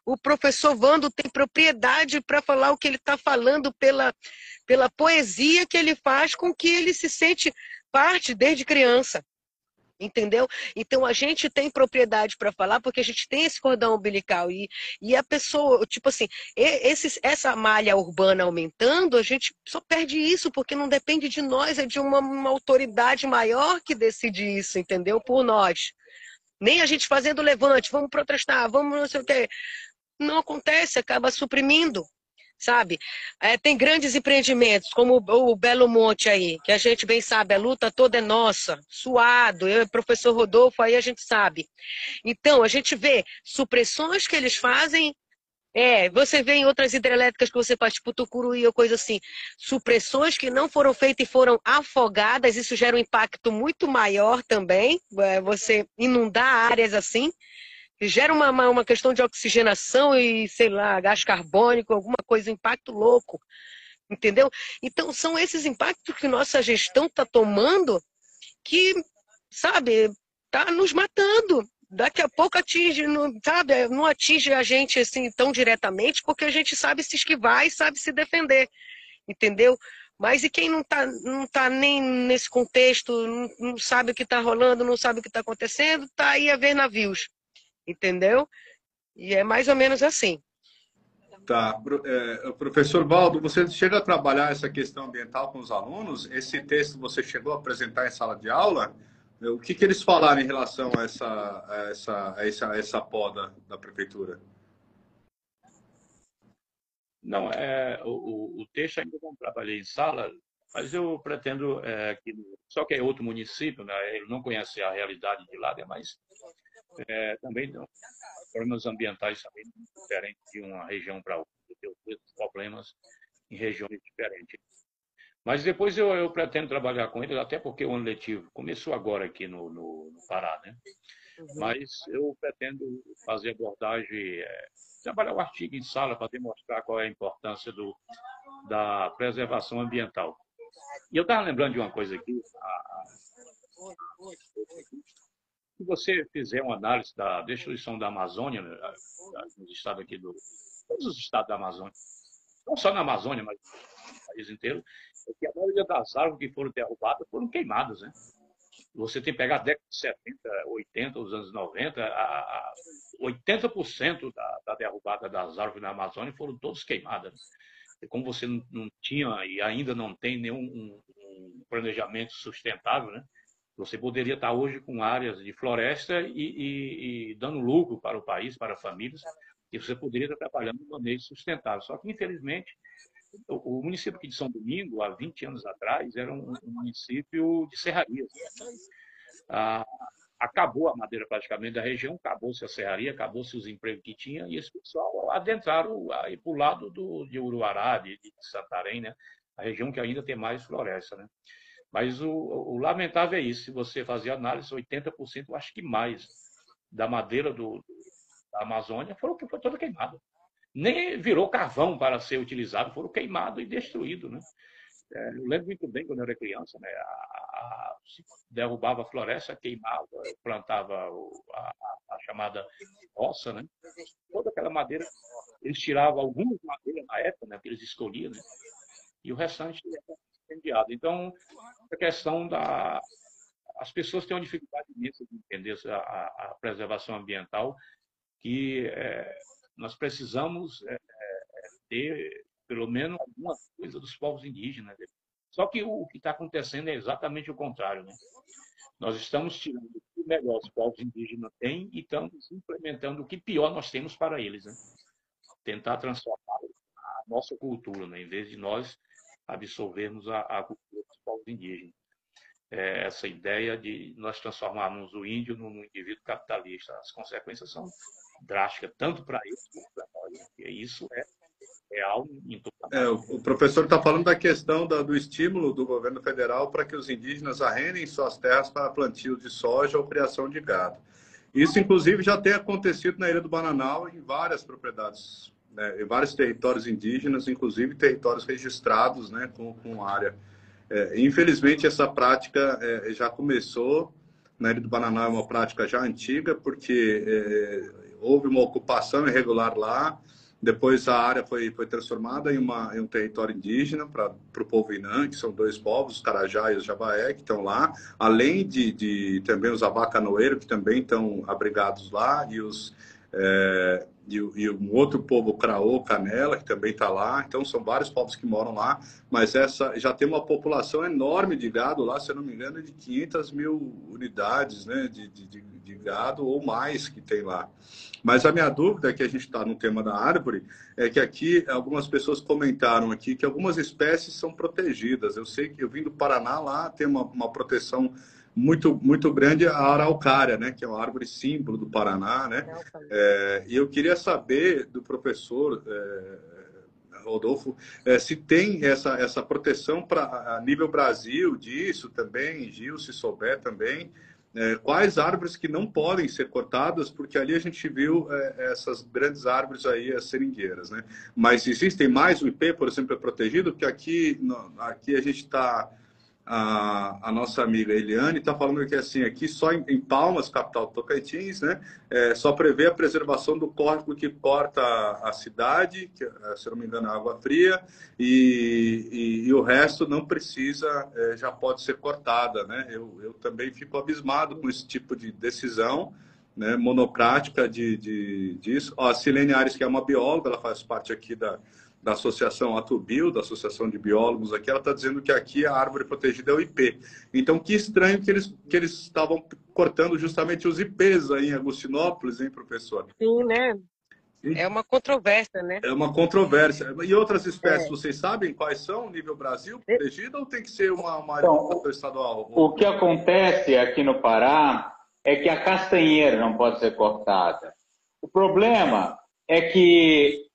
O professor Vando tem propriedade para falar o que ele está falando pela, pela poesia que ele faz com que ele se sente parte desde criança entendeu? Então a gente tem propriedade para falar porque a gente tem esse cordão umbilical e, e a pessoa, tipo assim, esse, essa malha urbana aumentando, a gente só perde isso porque não depende de nós, é de uma, uma autoridade maior que decide isso, entendeu? Por nós. Nem a gente fazendo levante, vamos protestar, vamos não sei o quê. Não acontece, acaba suprimindo sabe? É, tem grandes empreendimentos, como o, o, Belo Monte aí, que a gente bem sabe, a luta toda é nossa, suado, eu e o professor Rodolfo aí a gente sabe. Então, a gente vê supressões que eles fazem, é, você vê em outras hidrelétricas que você faz, tipo Tucuruí ou coisa assim, supressões que não foram feitas e foram afogadas, isso gera um impacto muito maior também, é, você inundar áreas assim, gera uma, uma, uma questão de oxigenação e, sei lá, gás carbônico, alguma coisa, impacto louco. Entendeu? Então, são esses impactos que nossa gestão está tomando que, sabe, está nos matando. Daqui a pouco atinge, não, sabe, não atinge a gente assim tão diretamente, porque a gente sabe se esquivar e sabe se defender. Entendeu? Mas e quem não está não tá nem nesse contexto, não, não sabe o que está rolando, não sabe o que está acontecendo, está aí a ver navios. Entendeu? E é mais ou menos assim. Tá. É, professor Baldo, você chega a trabalhar essa questão ambiental com os alunos? Esse texto você chegou a apresentar em sala de aula? O que, que eles falaram em relação a essa, a essa, a essa, a essa poda da prefeitura? Não, é, o, o texto ainda não trabalhei em sala, mas eu pretendo é, que, só que é outro município, né, ele não conhece a realidade de lá, né, mas é, também problemas ambientais também diferentes de uma região para outra, tem os problemas em regiões diferentes. Mas depois eu, eu, pretendo trabalhar com eles, até porque o ano letivo começou agora aqui no, no, no Pará, né? Uhum. Mas eu pretendo fazer abordagem, é, trabalhar o artigo em sala para demonstrar qual é a importância do, da preservação ambiental. E eu estava lembrando de uma coisa aqui, a, se você fizer uma análise da destruição da Amazônia, né, nos estados aqui do. todos os estados da Amazônia, não só na Amazônia, mas no país inteiro, é que a maioria das árvores que foram derrubadas foram queimadas, né? Você tem que pegar a década de 70, 80, os anos 90, a, a 80% da, da, derrubada das árvores na Amazônia foram todas queimadas. E como você não, não tinha e ainda não tem nenhum um, um planejamento sustentável, né? Você poderia estar hoje com áreas de floresta e, e, e dando lucro para o país, para famílias, e você poderia estar trabalhando de maneira sustentável. Só que, infelizmente, o, município aqui de São Domingo, há 20 anos atrás, era um município de serrarias. Ah, acabou a madeira praticamente da região, acabou-se a serraria, acabou-se os empregos que tinha, e esse pessoal adentraram aí para o lado do, de Uruará, de, de Santarém, né? a região que ainda tem mais floresta. Né? Mas o, o, lamentável é isso, se você fazer análise, 80%, eu acho que mais, da madeira do, da Amazônia foram, foi toda queimada. Nem virou carvão para ser utilizado, foram queimados e destruídos. Né? É, eu lembro muito bem quando eu era criança, né? A, a, derrubava a floresta, queimava, plantava a, a, chamada roça, né? Toda aquela madeira, eles tiravam algumas madeiras na época, né? Que eles escolhiam, né? E o restante incendiado. Então, a questão da. As pessoas têm uma dificuldade imensa de entender a, a preservação ambiental, que é, nós precisamos é, é, ter, pelo menos, alguma coisa dos povos indígenas. Só que o, o que está acontecendo é exatamente o contrário. Né? Nós estamos tirando o que melhor os povos indígenas têm e estamos implementando o que pior nós temos para eles. Né? Tentar transformar a nossa cultura, né? em vez de nós absorvermos a, a cultura dos povos indígenas. É, essa ideia de nós transformarmos o índio num indivíduo capitalista. As consequências são drásticas, tanto para eles como para nós. E isso é real é, O professor está falando da questão da, do estímulo do governo federal para que os indígenas arrendem suas terras para plantio de soja ou criação de gado. Isso, inclusive, já tem acontecido na Ilha do Bananal em várias propriedades né, em vários territórios indígenas, inclusive territórios registrados né, com, com área. É, infelizmente, essa prática é, já começou, na Ilha do Bananá é uma prática já antiga, porque é, houve uma ocupação irregular lá, depois a área foi, foi transformada em, uma, em um território indígena para o povo Inã, que são dois povos, os Carajá e os Jabaé, que estão lá, além de, de também os Abacanoeiros, que também estão abrigados lá, e os é, e, e, um outro povo, Craô, Canela, que também está lá. Então, são vários povos que moram lá, mas essa já tem uma população enorme de gado lá, se eu não me engano, de 500 mil unidades né, de, de, de gado ou mais que tem lá. Mas a minha dúvida, é que a gente está no tema da árvore, é que aqui algumas pessoas comentaram aqui que algumas espécies são protegidas. Eu sei que eu vim do Paraná, lá tem uma, uma proteção muito muito grande a araucária, né, que é uma árvore símbolo do Paraná, né? É, e eu queria saber do professor é, Rodolfo é, se tem essa essa proteção para a nível Brasil disso também, Gil, se souber também, é, quais árvores que não podem ser cortadas, porque ali a gente viu é, essas grandes árvores aí, as seringueiras, né? Mas existem mais, o IP, por exemplo, é protegido, porque aqui, aqui a gente está a, a nossa amiga Eliane está falando que assim, aqui só em, em Palmas, capital do Tocantins, né, é, só prevê a preservação do córrego que corta a, cidade, que, é, se não me engano, é água fria, e, e, e o resto não precisa, é, já pode ser cortada. Né? Eu, eu também fico abismado com esse tipo de decisão. Né, monocrática de, de, disso. Ó, a Silene Ares, que é uma bióloga, ela faz parte aqui da, da Associação Atubio, da Associação de Biólogos aqui, ela está dizendo que aqui a árvore protegida é o IP. Então, que estranho que eles, que eles estavam cortando justamente os IPs aí em Agostinópolis, hein, professor? Sim, né? É uma controvérsia, né? É uma controvérsia. E outras espécies, é. vocês sabem quais são, nível Brasil, protegida, ou tem que ser uma, uma então, estadual? O que acontece aqui no Pará é que a castanheira não pode ser cortada. O problema é que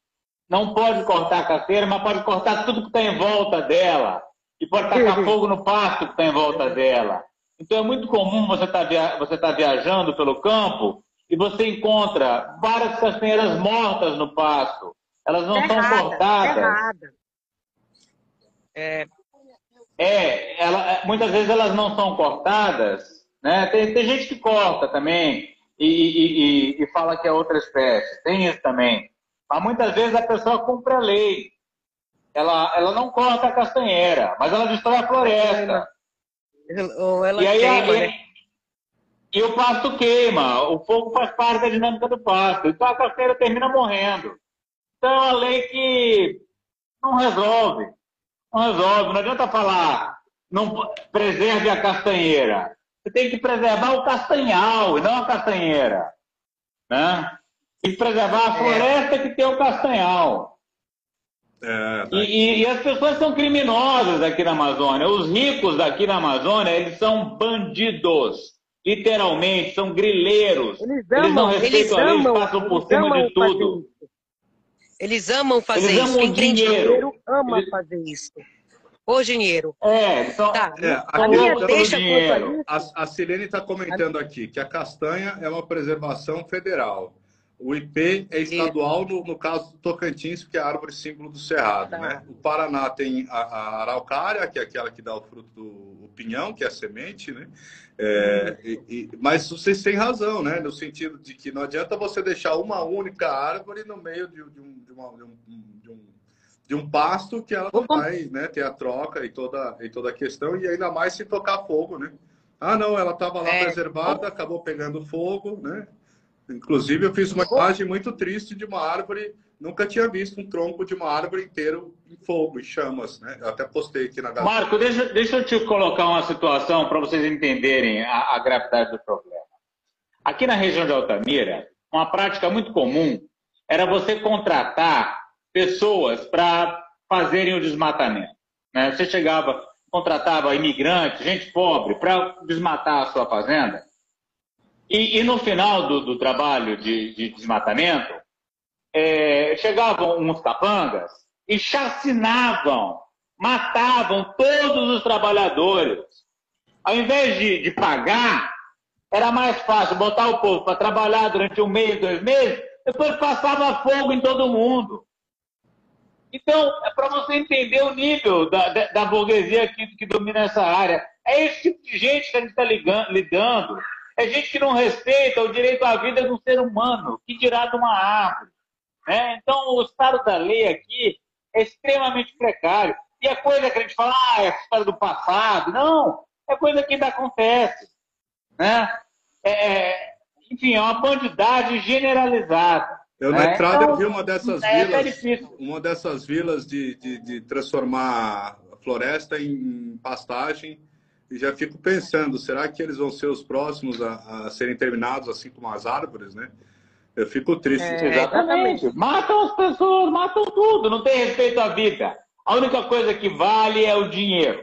não pode cortar a caseira, mas pode cortar tudo que está em volta dela. E pode tacar fogo no pasto que está em volta dela. Então é muito comum você estar tá via... você tá viajando pelo campo e você encontra várias castanheiras mortas no pasto. Elas não estão cortadas. É, é ela, muitas vezes elas não são cortadas. Né? Tem, tem gente que corta também e, e, e, e fala que é outra espécie. Tem isso também. Mas muitas vezes a pessoa cumpre a lei. Ela, ela não corta a castanheira, mas ela destrói a floresta. Ou ela e aí, queima, né? E o pasto queima. O fogo faz parte da dinâmica do pasto. Então a castanheira termina morrendo. Então é uma lei que não resolve. Não resolve. Não adianta falar, não preserve a castanheira. Você tem que preservar o castanhal e não a castanheira. Né? E preservar a é. floresta que tem o castanhal. É, tá. e, e, as pessoas são criminosas aqui na Amazônia. Os ricos daqui na Amazônia, eles são bandidos. Literalmente, são grileiros. Eles, amam, eles não respeitam eles a lei, eles passam por cima de tudo. Eles amam fazer eles isso. Quem tem dinheiro ama eles... fazer isso. O dinheiro. É, só, tá. é, a, minha deixa dinheiro. A, a Silene está comentando aqui que a castanha é uma preservação federal. O IP é estadual, no, no, caso do Tocantins, que é a árvore símbolo do Cerrado. Tá. Né? O Paraná tem a, a, araucária, que é aquela que dá o fruto do pinhão, que é a semente. Né? É, e, e, mas vocês têm razão, né? no sentido de que não adianta você deixar uma única árvore no meio de, de, um, de, uma, de, um, um, de um pasto que ela não vai né, ter a troca e toda, e toda a questão, e ainda mais se tocar fogo. Né? Ah, não, ela estava lá é. preservada, acabou pegando fogo, né? Inclusive, eu fiz uma imagem muito triste de uma árvore. Nunca tinha visto um tronco de uma árvore inteiro em fogo, em chamas, né? Eu até postei aqui na galera. Marco, deixa, deixa eu te colocar uma situação para vocês entenderem a, a gravidade do problema. Aqui na região de Altamira, uma prática muito comum era você contratar pessoas para fazerem o desmatamento. Né? Você chegava, contratava imigrantes, gente pobre, para desmatar a sua fazenda. E, e no final do, do trabalho de, de desmatamento, é, chegavam uns capangas e chacinavam, matavam todos os trabalhadores. Ao invés de, de pagar, era mais fácil botar o povo para trabalhar durante um mês, dois meses, depois passava fogo em todo mundo. Então, é para você entender o nível da, da, da burguesia aqui que domina essa área. É esse tipo de gente que a gente está lidando. É gente que não respeita o direito à vida de um ser humano, que dirá de uma árvore. Né? Então, o estado da lei aqui é extremamente precário. E é coisa que a gente fala, ah, é história do passado. Não, é coisa que ainda acontece. Né? É, é enfim, é uma bandidagem generalizada. Eu na né? entrada então, eu vi uma dessas é, vilas, é uma dessas vilas de, de, de transformar a floresta em pastagem e já fico pensando, será que eles vão ser os próximos a, a serem terminados, assim como as árvores, né? Eu fico triste. É, exatamente. Matam as pessoas, matam tudo, não tem respeito à vida. A única coisa que vale é o dinheiro.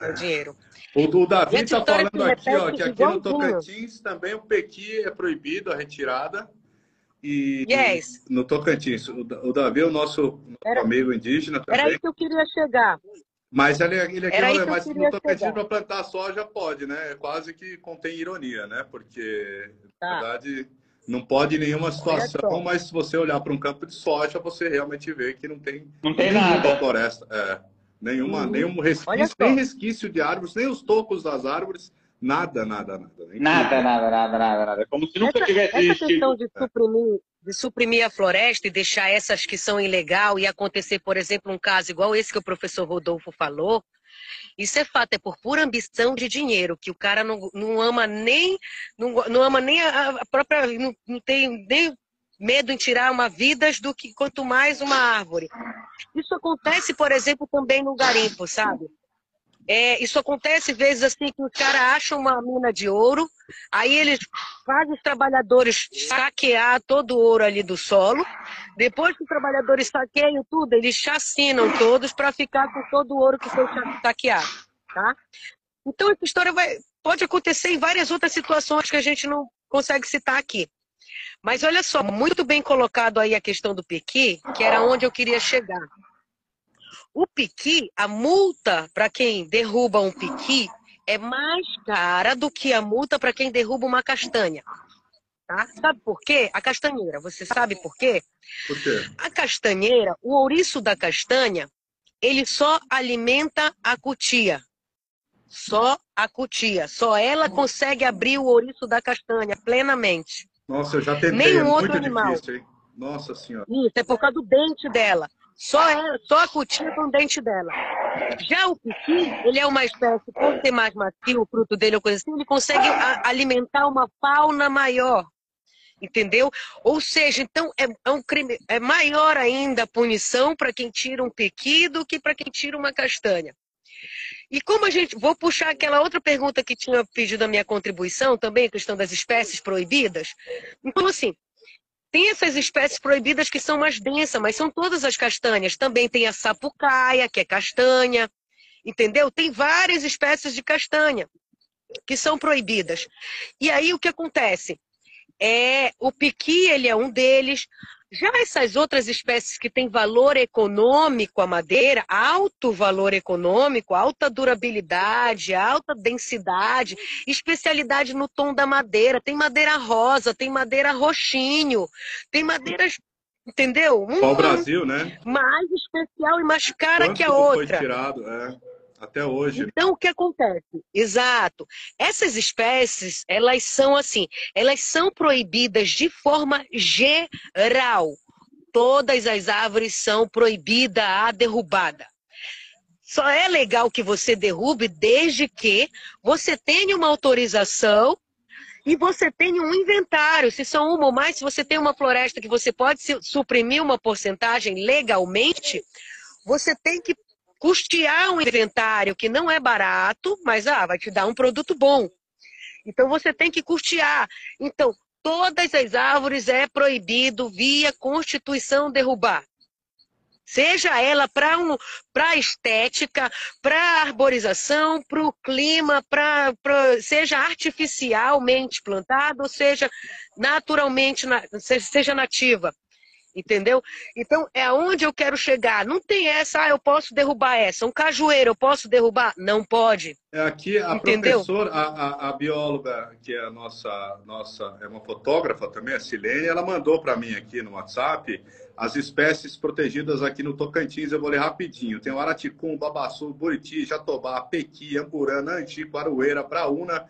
É o dinheiro. O, o Davi está falando aqui, ó, que aqui no Tocantins também o pequi é proibido a retirada. E yes. no Tocantins, o, o Davi é o nosso, nosso amigo indígena também. Era aí que eu queria chegar. Mas ele, ele aqui não, mas no Tocantins para plantar soja pode, né? É quase que contém ironia, né? Porque, tá. na verdade, não pode em nenhuma situação, mas se você olhar para um campo de soja, você realmente vê que não tem, não tem nada. floresta. É, nenhuma, uhum. Nenhum resquício, nem resquício de árvores, nem os tocos das árvores, nada, nada, nada. Nada, nada, nada, nada, nada. Como se nunca essa, tivesse Essa questão de suprimir, de suprimir a floresta e deixar essas que são ilegal e acontecer, por exemplo, um caso igual esse que o professor Rodolfo falou, isso é fato, é por pura ambição de dinheiro, que o cara não, não ama nem não, não ama nem a, própria. Não, não tem nem medo em tirar uma vida do que quanto mais uma árvore. Isso acontece, por exemplo, também no garimpo, sabe? É, isso acontece vezes assim que o cara acha uma mina de ouro, aí eles fazem os trabalhadores saquear todo o ouro ali do solo. Depois que os trabalhadores saqueiam tudo, eles chacinam todos para ficar com todo o ouro que foi saqueado, tá? Então essa história vai, pode acontecer em várias outras situações que a gente não consegue citar aqui. Mas olha só, muito bem colocado aí a questão do Pequi, que era onde eu queria chegar. O piqui, a multa para quem derruba um piqui é mais cara do que a multa para quem derruba uma castanha. Tá? Sabe por quê? A castanheira, você sabe por quê? Por quê? A castanheira, o ouriço da castanha, ele só alimenta a cutia. Só a cutia. Só ela consegue abrir o ouriço da castanha plenamente. Nossa, eu já tentei. Nenhum é outro animal. Difícil? Nossa senhora. Isso, é por causa do dente dela. Só, é, só a cutia com o dente dela. Já o piqui, ele é uma espécie, por ser mais macio, o fruto dele ou coisa assim, ele consegue alimentar uma fauna maior. Entendeu? Ou seja, então é, é um crime, é maior ainda a punição para quem tira um piqui do que para quem tira uma castanha. E como a gente. Vou puxar aquela outra pergunta que tinha pedido a minha contribuição, também, a questão das espécies proibidas. Então, assim, tem essas espécies proibidas que são mais densas, mas são todas as castanhas. Também tem a sapucaia, que é castanha, entendeu? Tem várias espécies de castanha que são proibidas. E aí o que acontece? É, o piqui, ele é um deles. Já essas outras espécies que têm valor econômico, a madeira, alto valor econômico, alta durabilidade, alta densidade, especialidade no tom da madeira. Tem madeira rosa, tem madeira roxinho, tem madeiras entendeu? Um, o Brasil, né? Mais especial e mais cara Quanto que a outra. Foi tirado, é. Até hoje. Então, o que acontece? Exato. Essas espécies, elas são assim, elas são proibidas de forma geral. Todas as árvores são proibidas a derrubada. Só é legal que você derrube desde que você tenha uma autorização e você tenha um inventário. Se são uma ou mais, se você tem uma floresta que você pode suprimir uma porcentagem legalmente, você tem que custear um inventário que não é barato, mas ah, vai te dar um produto bom. Então você tem que custear. Então, todas as árvores é proibido via Constituição derrubar. Seja ela para um, a estética, para arborização, para o clima, pra, pra, seja artificialmente plantada, ou seja naturalmente, seja nativa. Entendeu? Então, é aonde eu quero chegar. Não tem essa, ah, eu posso derrubar essa. Um cajueiro, eu posso derrubar? Não pode. É aqui a Entendeu? professora, a, a, a, bióloga, que é a nossa, nossa, é uma fotógrafa também, a Silene, ela mandou para mim aqui no WhatsApp as espécies protegidas aqui no Tocantins. Eu vou ler rapidinho. Tem o Araticum, Babaçu, Buriti, Jatobá, Pequi, Amburana, Antico, Arueira, Braúna,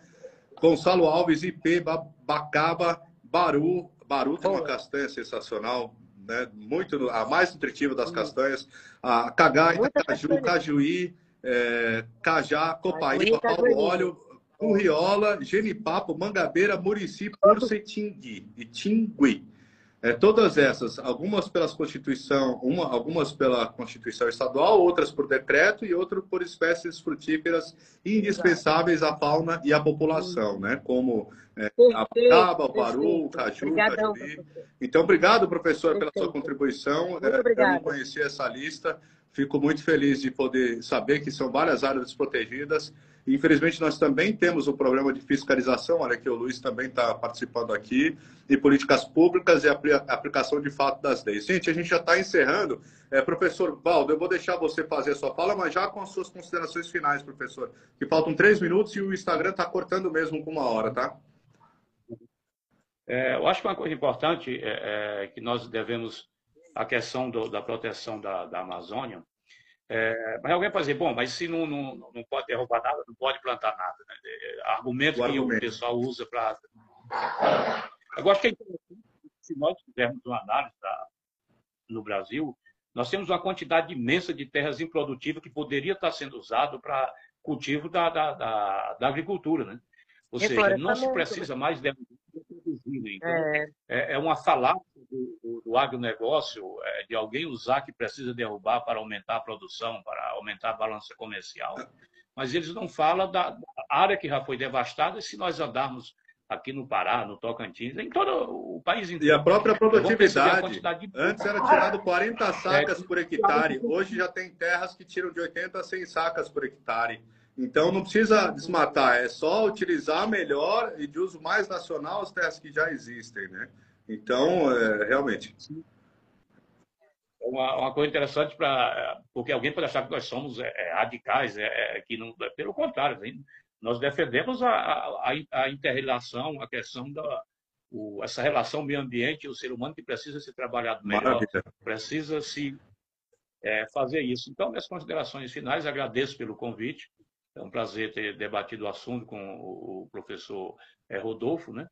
Gonçalo Alves, IP, Bacaba, Baru. Baru tem uma castanha sensacional, né? Muito, a mais nutritiva das castanhas, a cagá, caju, cajuí, é, cajá, copaíba, pau óleo, curriola, genipapo, mangabeira, murici, pursa e tingui. E tingui. É, todas essas, algumas pelas Constituição, uma, algumas pela Constituição Estadual, outras por decreto e outras por espécies frutíferas indispensáveis à fauna e à população, né? Como é, a caba, o baru, o caju, cajuri. Então, obrigado, professor, pela sua contribuição. Muito. Eu não conhecia essa lista. Fico muito feliz de poder saber que são várias áreas desprotegidas. Infelizmente, nós também temos o um problema de fiscalização, olha que o Luiz também está participando aqui, e políticas públicas e aplicação de fato das leis. Gente, a gente já está encerrando. É, professor Valdo, eu vou deixar você fazer a sua fala, mas já com as suas considerações finais, professor, que faltam três minutos e o Instagram está cortando mesmo com uma hora, tá? É, eu acho que uma coisa importante é, é que nós devemos a questão do, da proteção da, da Amazônia. É, mas alguém pode dizer, bom, mas se não, não, não pode derrubar nada, não pode plantar nada. Né? É, argumento o que argumento. o pessoal usa para. Eu acho que é interessante, se nós fizermos uma análise da, no Brasil, nós temos uma quantidade imensa de terras improdutivas que poderia estar sendo usado para cultivo da, da, da, da agricultura. Né? Ou seja, não se precisa mais de produzir. Então, é. é, é uma falácia do, do, do agronegócio é, de alguém usar que precisa derrubar para aumentar a produção, para aumentar a balança comercial. Mas eles não falam da área que já foi devastada, e se nós andarmos aqui no Pará, no Tocantins, em todo o país inteiro. E a própria produtividade. A de... Antes era tirado 40 sacas é, por hectare, hoje já tem terras que tiram de 80 a 100 sacas por hectare. Então não precisa desmatar, é só utilizar melhor e de uso mais nacional as terras que já existem, né? Então, é, realmente. É uma, uma, coisa interessante para porque alguém pode achar que nós somos é, é radicais, é, é, que não, pelo contrário, nós defendemos a, a, a interrelação, a questão da o, essa relação meio ambiente e o ser humano que precisa ser trabalhado melhor, Maravilha. precisa se é, fazer isso. Então, minhas considerações finais, agradeço pelo convite é um prazer ter debatido o assunto com o professor eh, Rodolfo, né?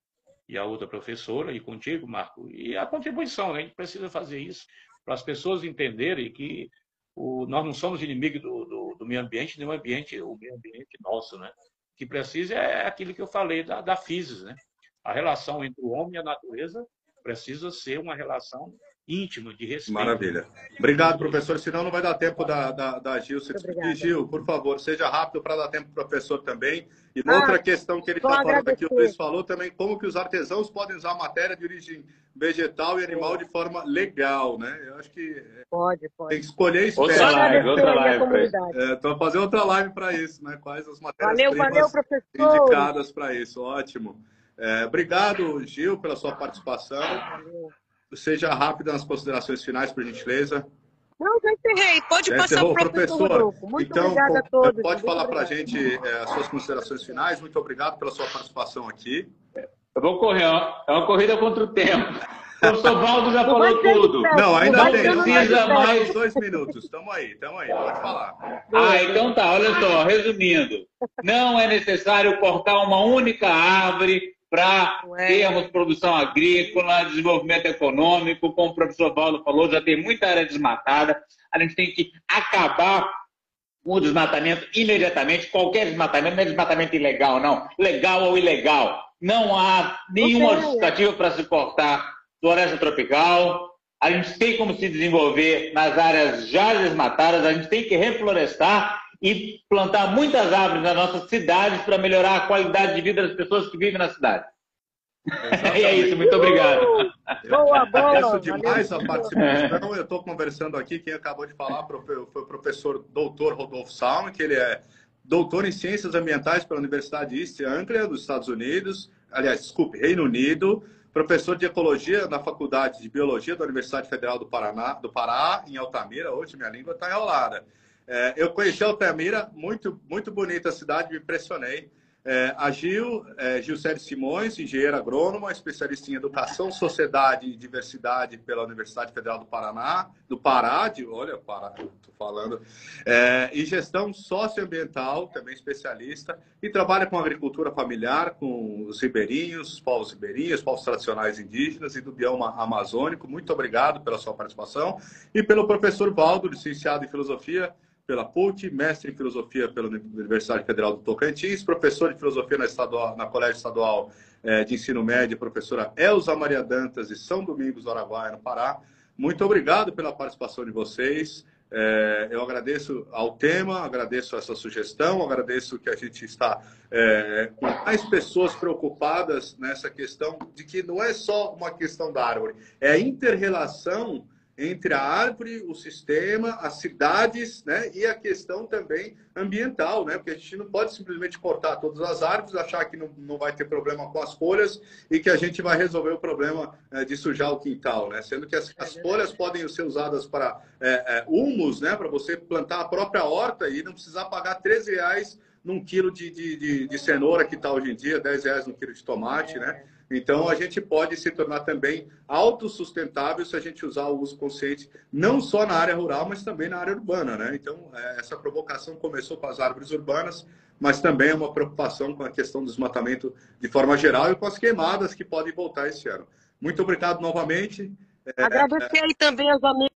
E a outra professora, e contigo, Marco. E a contribuição, né? a gente precisa fazer isso para as pessoas entenderem que o, nós não somos inimigos do, do, do, meio ambiente, nem o ambiente, o meio ambiente nosso, né? O que precisa é aquilo que eu falei da, da né? A relação entre o homem e a natureza precisa ser uma relação íntimo, de respeito. Maravilha. Obrigado, professor. Senão não vai dar tempo da, da, da Gil se despedir. Gil, por favor, seja rápido para dar tempo para o professor também. E uma ah, outra questão que ele está falando aqui, o Luiz falou também, como que os artesãos podem usar matéria de origem vegetal e animal de forma legal, né? Eu acho que pode, pode. tem que escolher espécie. Outra live, outra live. É, então, fazer outra live para isso, né? Quais as matérias valeu, valeu, indicadas para isso. Ótimo. É, obrigado, Gil, pela sua participação. Valeu. Seja rápida nas considerações finais, por gentileza. Não, já encerrei. Pode já passar para o professor. professor. Muito então, obrigada a todos. Pode falar para a gente é, as suas considerações finais. Muito obrigado pela sua participação aqui. Eu vou correr. É uma corrida contra o tempo. O professor Valdo já falou tudo. Não, ainda não tem. Precisa mais dois minutos. Estamos aí, estamos aí. Pode falar. Ah, então tá. Olha só, resumindo. Não é necessário cortar uma única árvore para termos produção agrícola, desenvolvimento econômico, como o professor Paulo falou, já tem muita área desmatada. A gente tem que acabar com o desmatamento imediatamente. Qualquer desmatamento não é desmatamento ilegal, não. Legal ou ilegal. Não há nenhuma justificativa para se cortar floresta tropical. A gente tem como se desenvolver nas áreas já desmatadas, a gente tem que reflorestar e plantar muitas árvores nas nossas cidades para melhorar a qualidade de vida das pessoas que vivem na cidade. e é isso, muito obrigado. Boa, boa. Agradeço demais a participação. Eu estou conversando aqui, quem acabou de falar foi o professor doutor Rodolfo Salme, que ele é doutor em Ciências Ambientais pela Universidade East Anglia, dos Estados Unidos, aliás, desculpe, Reino Unido, professor de Ecologia na Faculdade de Biologia da Universidade Federal do Paraná, do Pará, em Altamira. Hoje minha língua está enrolada. É, eu conheci Altamira, muito, muito bonita a cidade, me impressionei. É, a Gil, é, Gilcélio Simões, engenheira agrônoma, especialista em educação, sociedade e diversidade pela Universidade Federal do Paraná, do Pará, de, olha, Pará, estou falando, é, e gestão socioambiental, também especialista, e trabalha com agricultura familiar, com os ribeirinhos, os povos ribeirinhos, os povos tradicionais indígenas e do bioma amazônico. Muito obrigado pela sua participação. E pelo professor Valdo, licenciado em filosofia, pela PUC, mestre em filosofia pela Universidade Federal do Tocantins, professor de filosofia na, estadual, na Colégio Estadual eh, de Ensino Médio, professora Elza Maria Dantas, de São Domingos do Araguaia, no Pará. Muito obrigado pela participação de vocês. Eh, eu agradeço ao tema, agradeço essa sugestão, agradeço que a gente está eh, com mais pessoas preocupadas nessa questão de que não é só uma questão da árvore, é a inter-relação entre a árvore, o sistema, as cidades, né? E a questão também ambiental, né? Porque a gente não pode simplesmente cortar todas as árvores, achar que não, não vai ter problema com as folhas e que a gente vai resolver o problema é, de sujar o quintal, né? Sendo que as, é as folhas podem ser usadas para é, é, humus, né? Para você plantar a própria horta e não precisar pagar 13 reais num quilo de, de, de, de cenoura que está hoje em dia, 10 reais no quilo de tomate, né? Então, a gente pode se tornar também autossustentável se a gente usar o uso consciente, não só na área rural, mas também na área urbana, né? Então, é, essa provocação começou com as árvores urbanas, mas também é uma preocupação com a questão do desmatamento de forma geral e com as queimadas que podem voltar esse ano. Muito obrigado novamente. É, Agradecer aí também aos amigos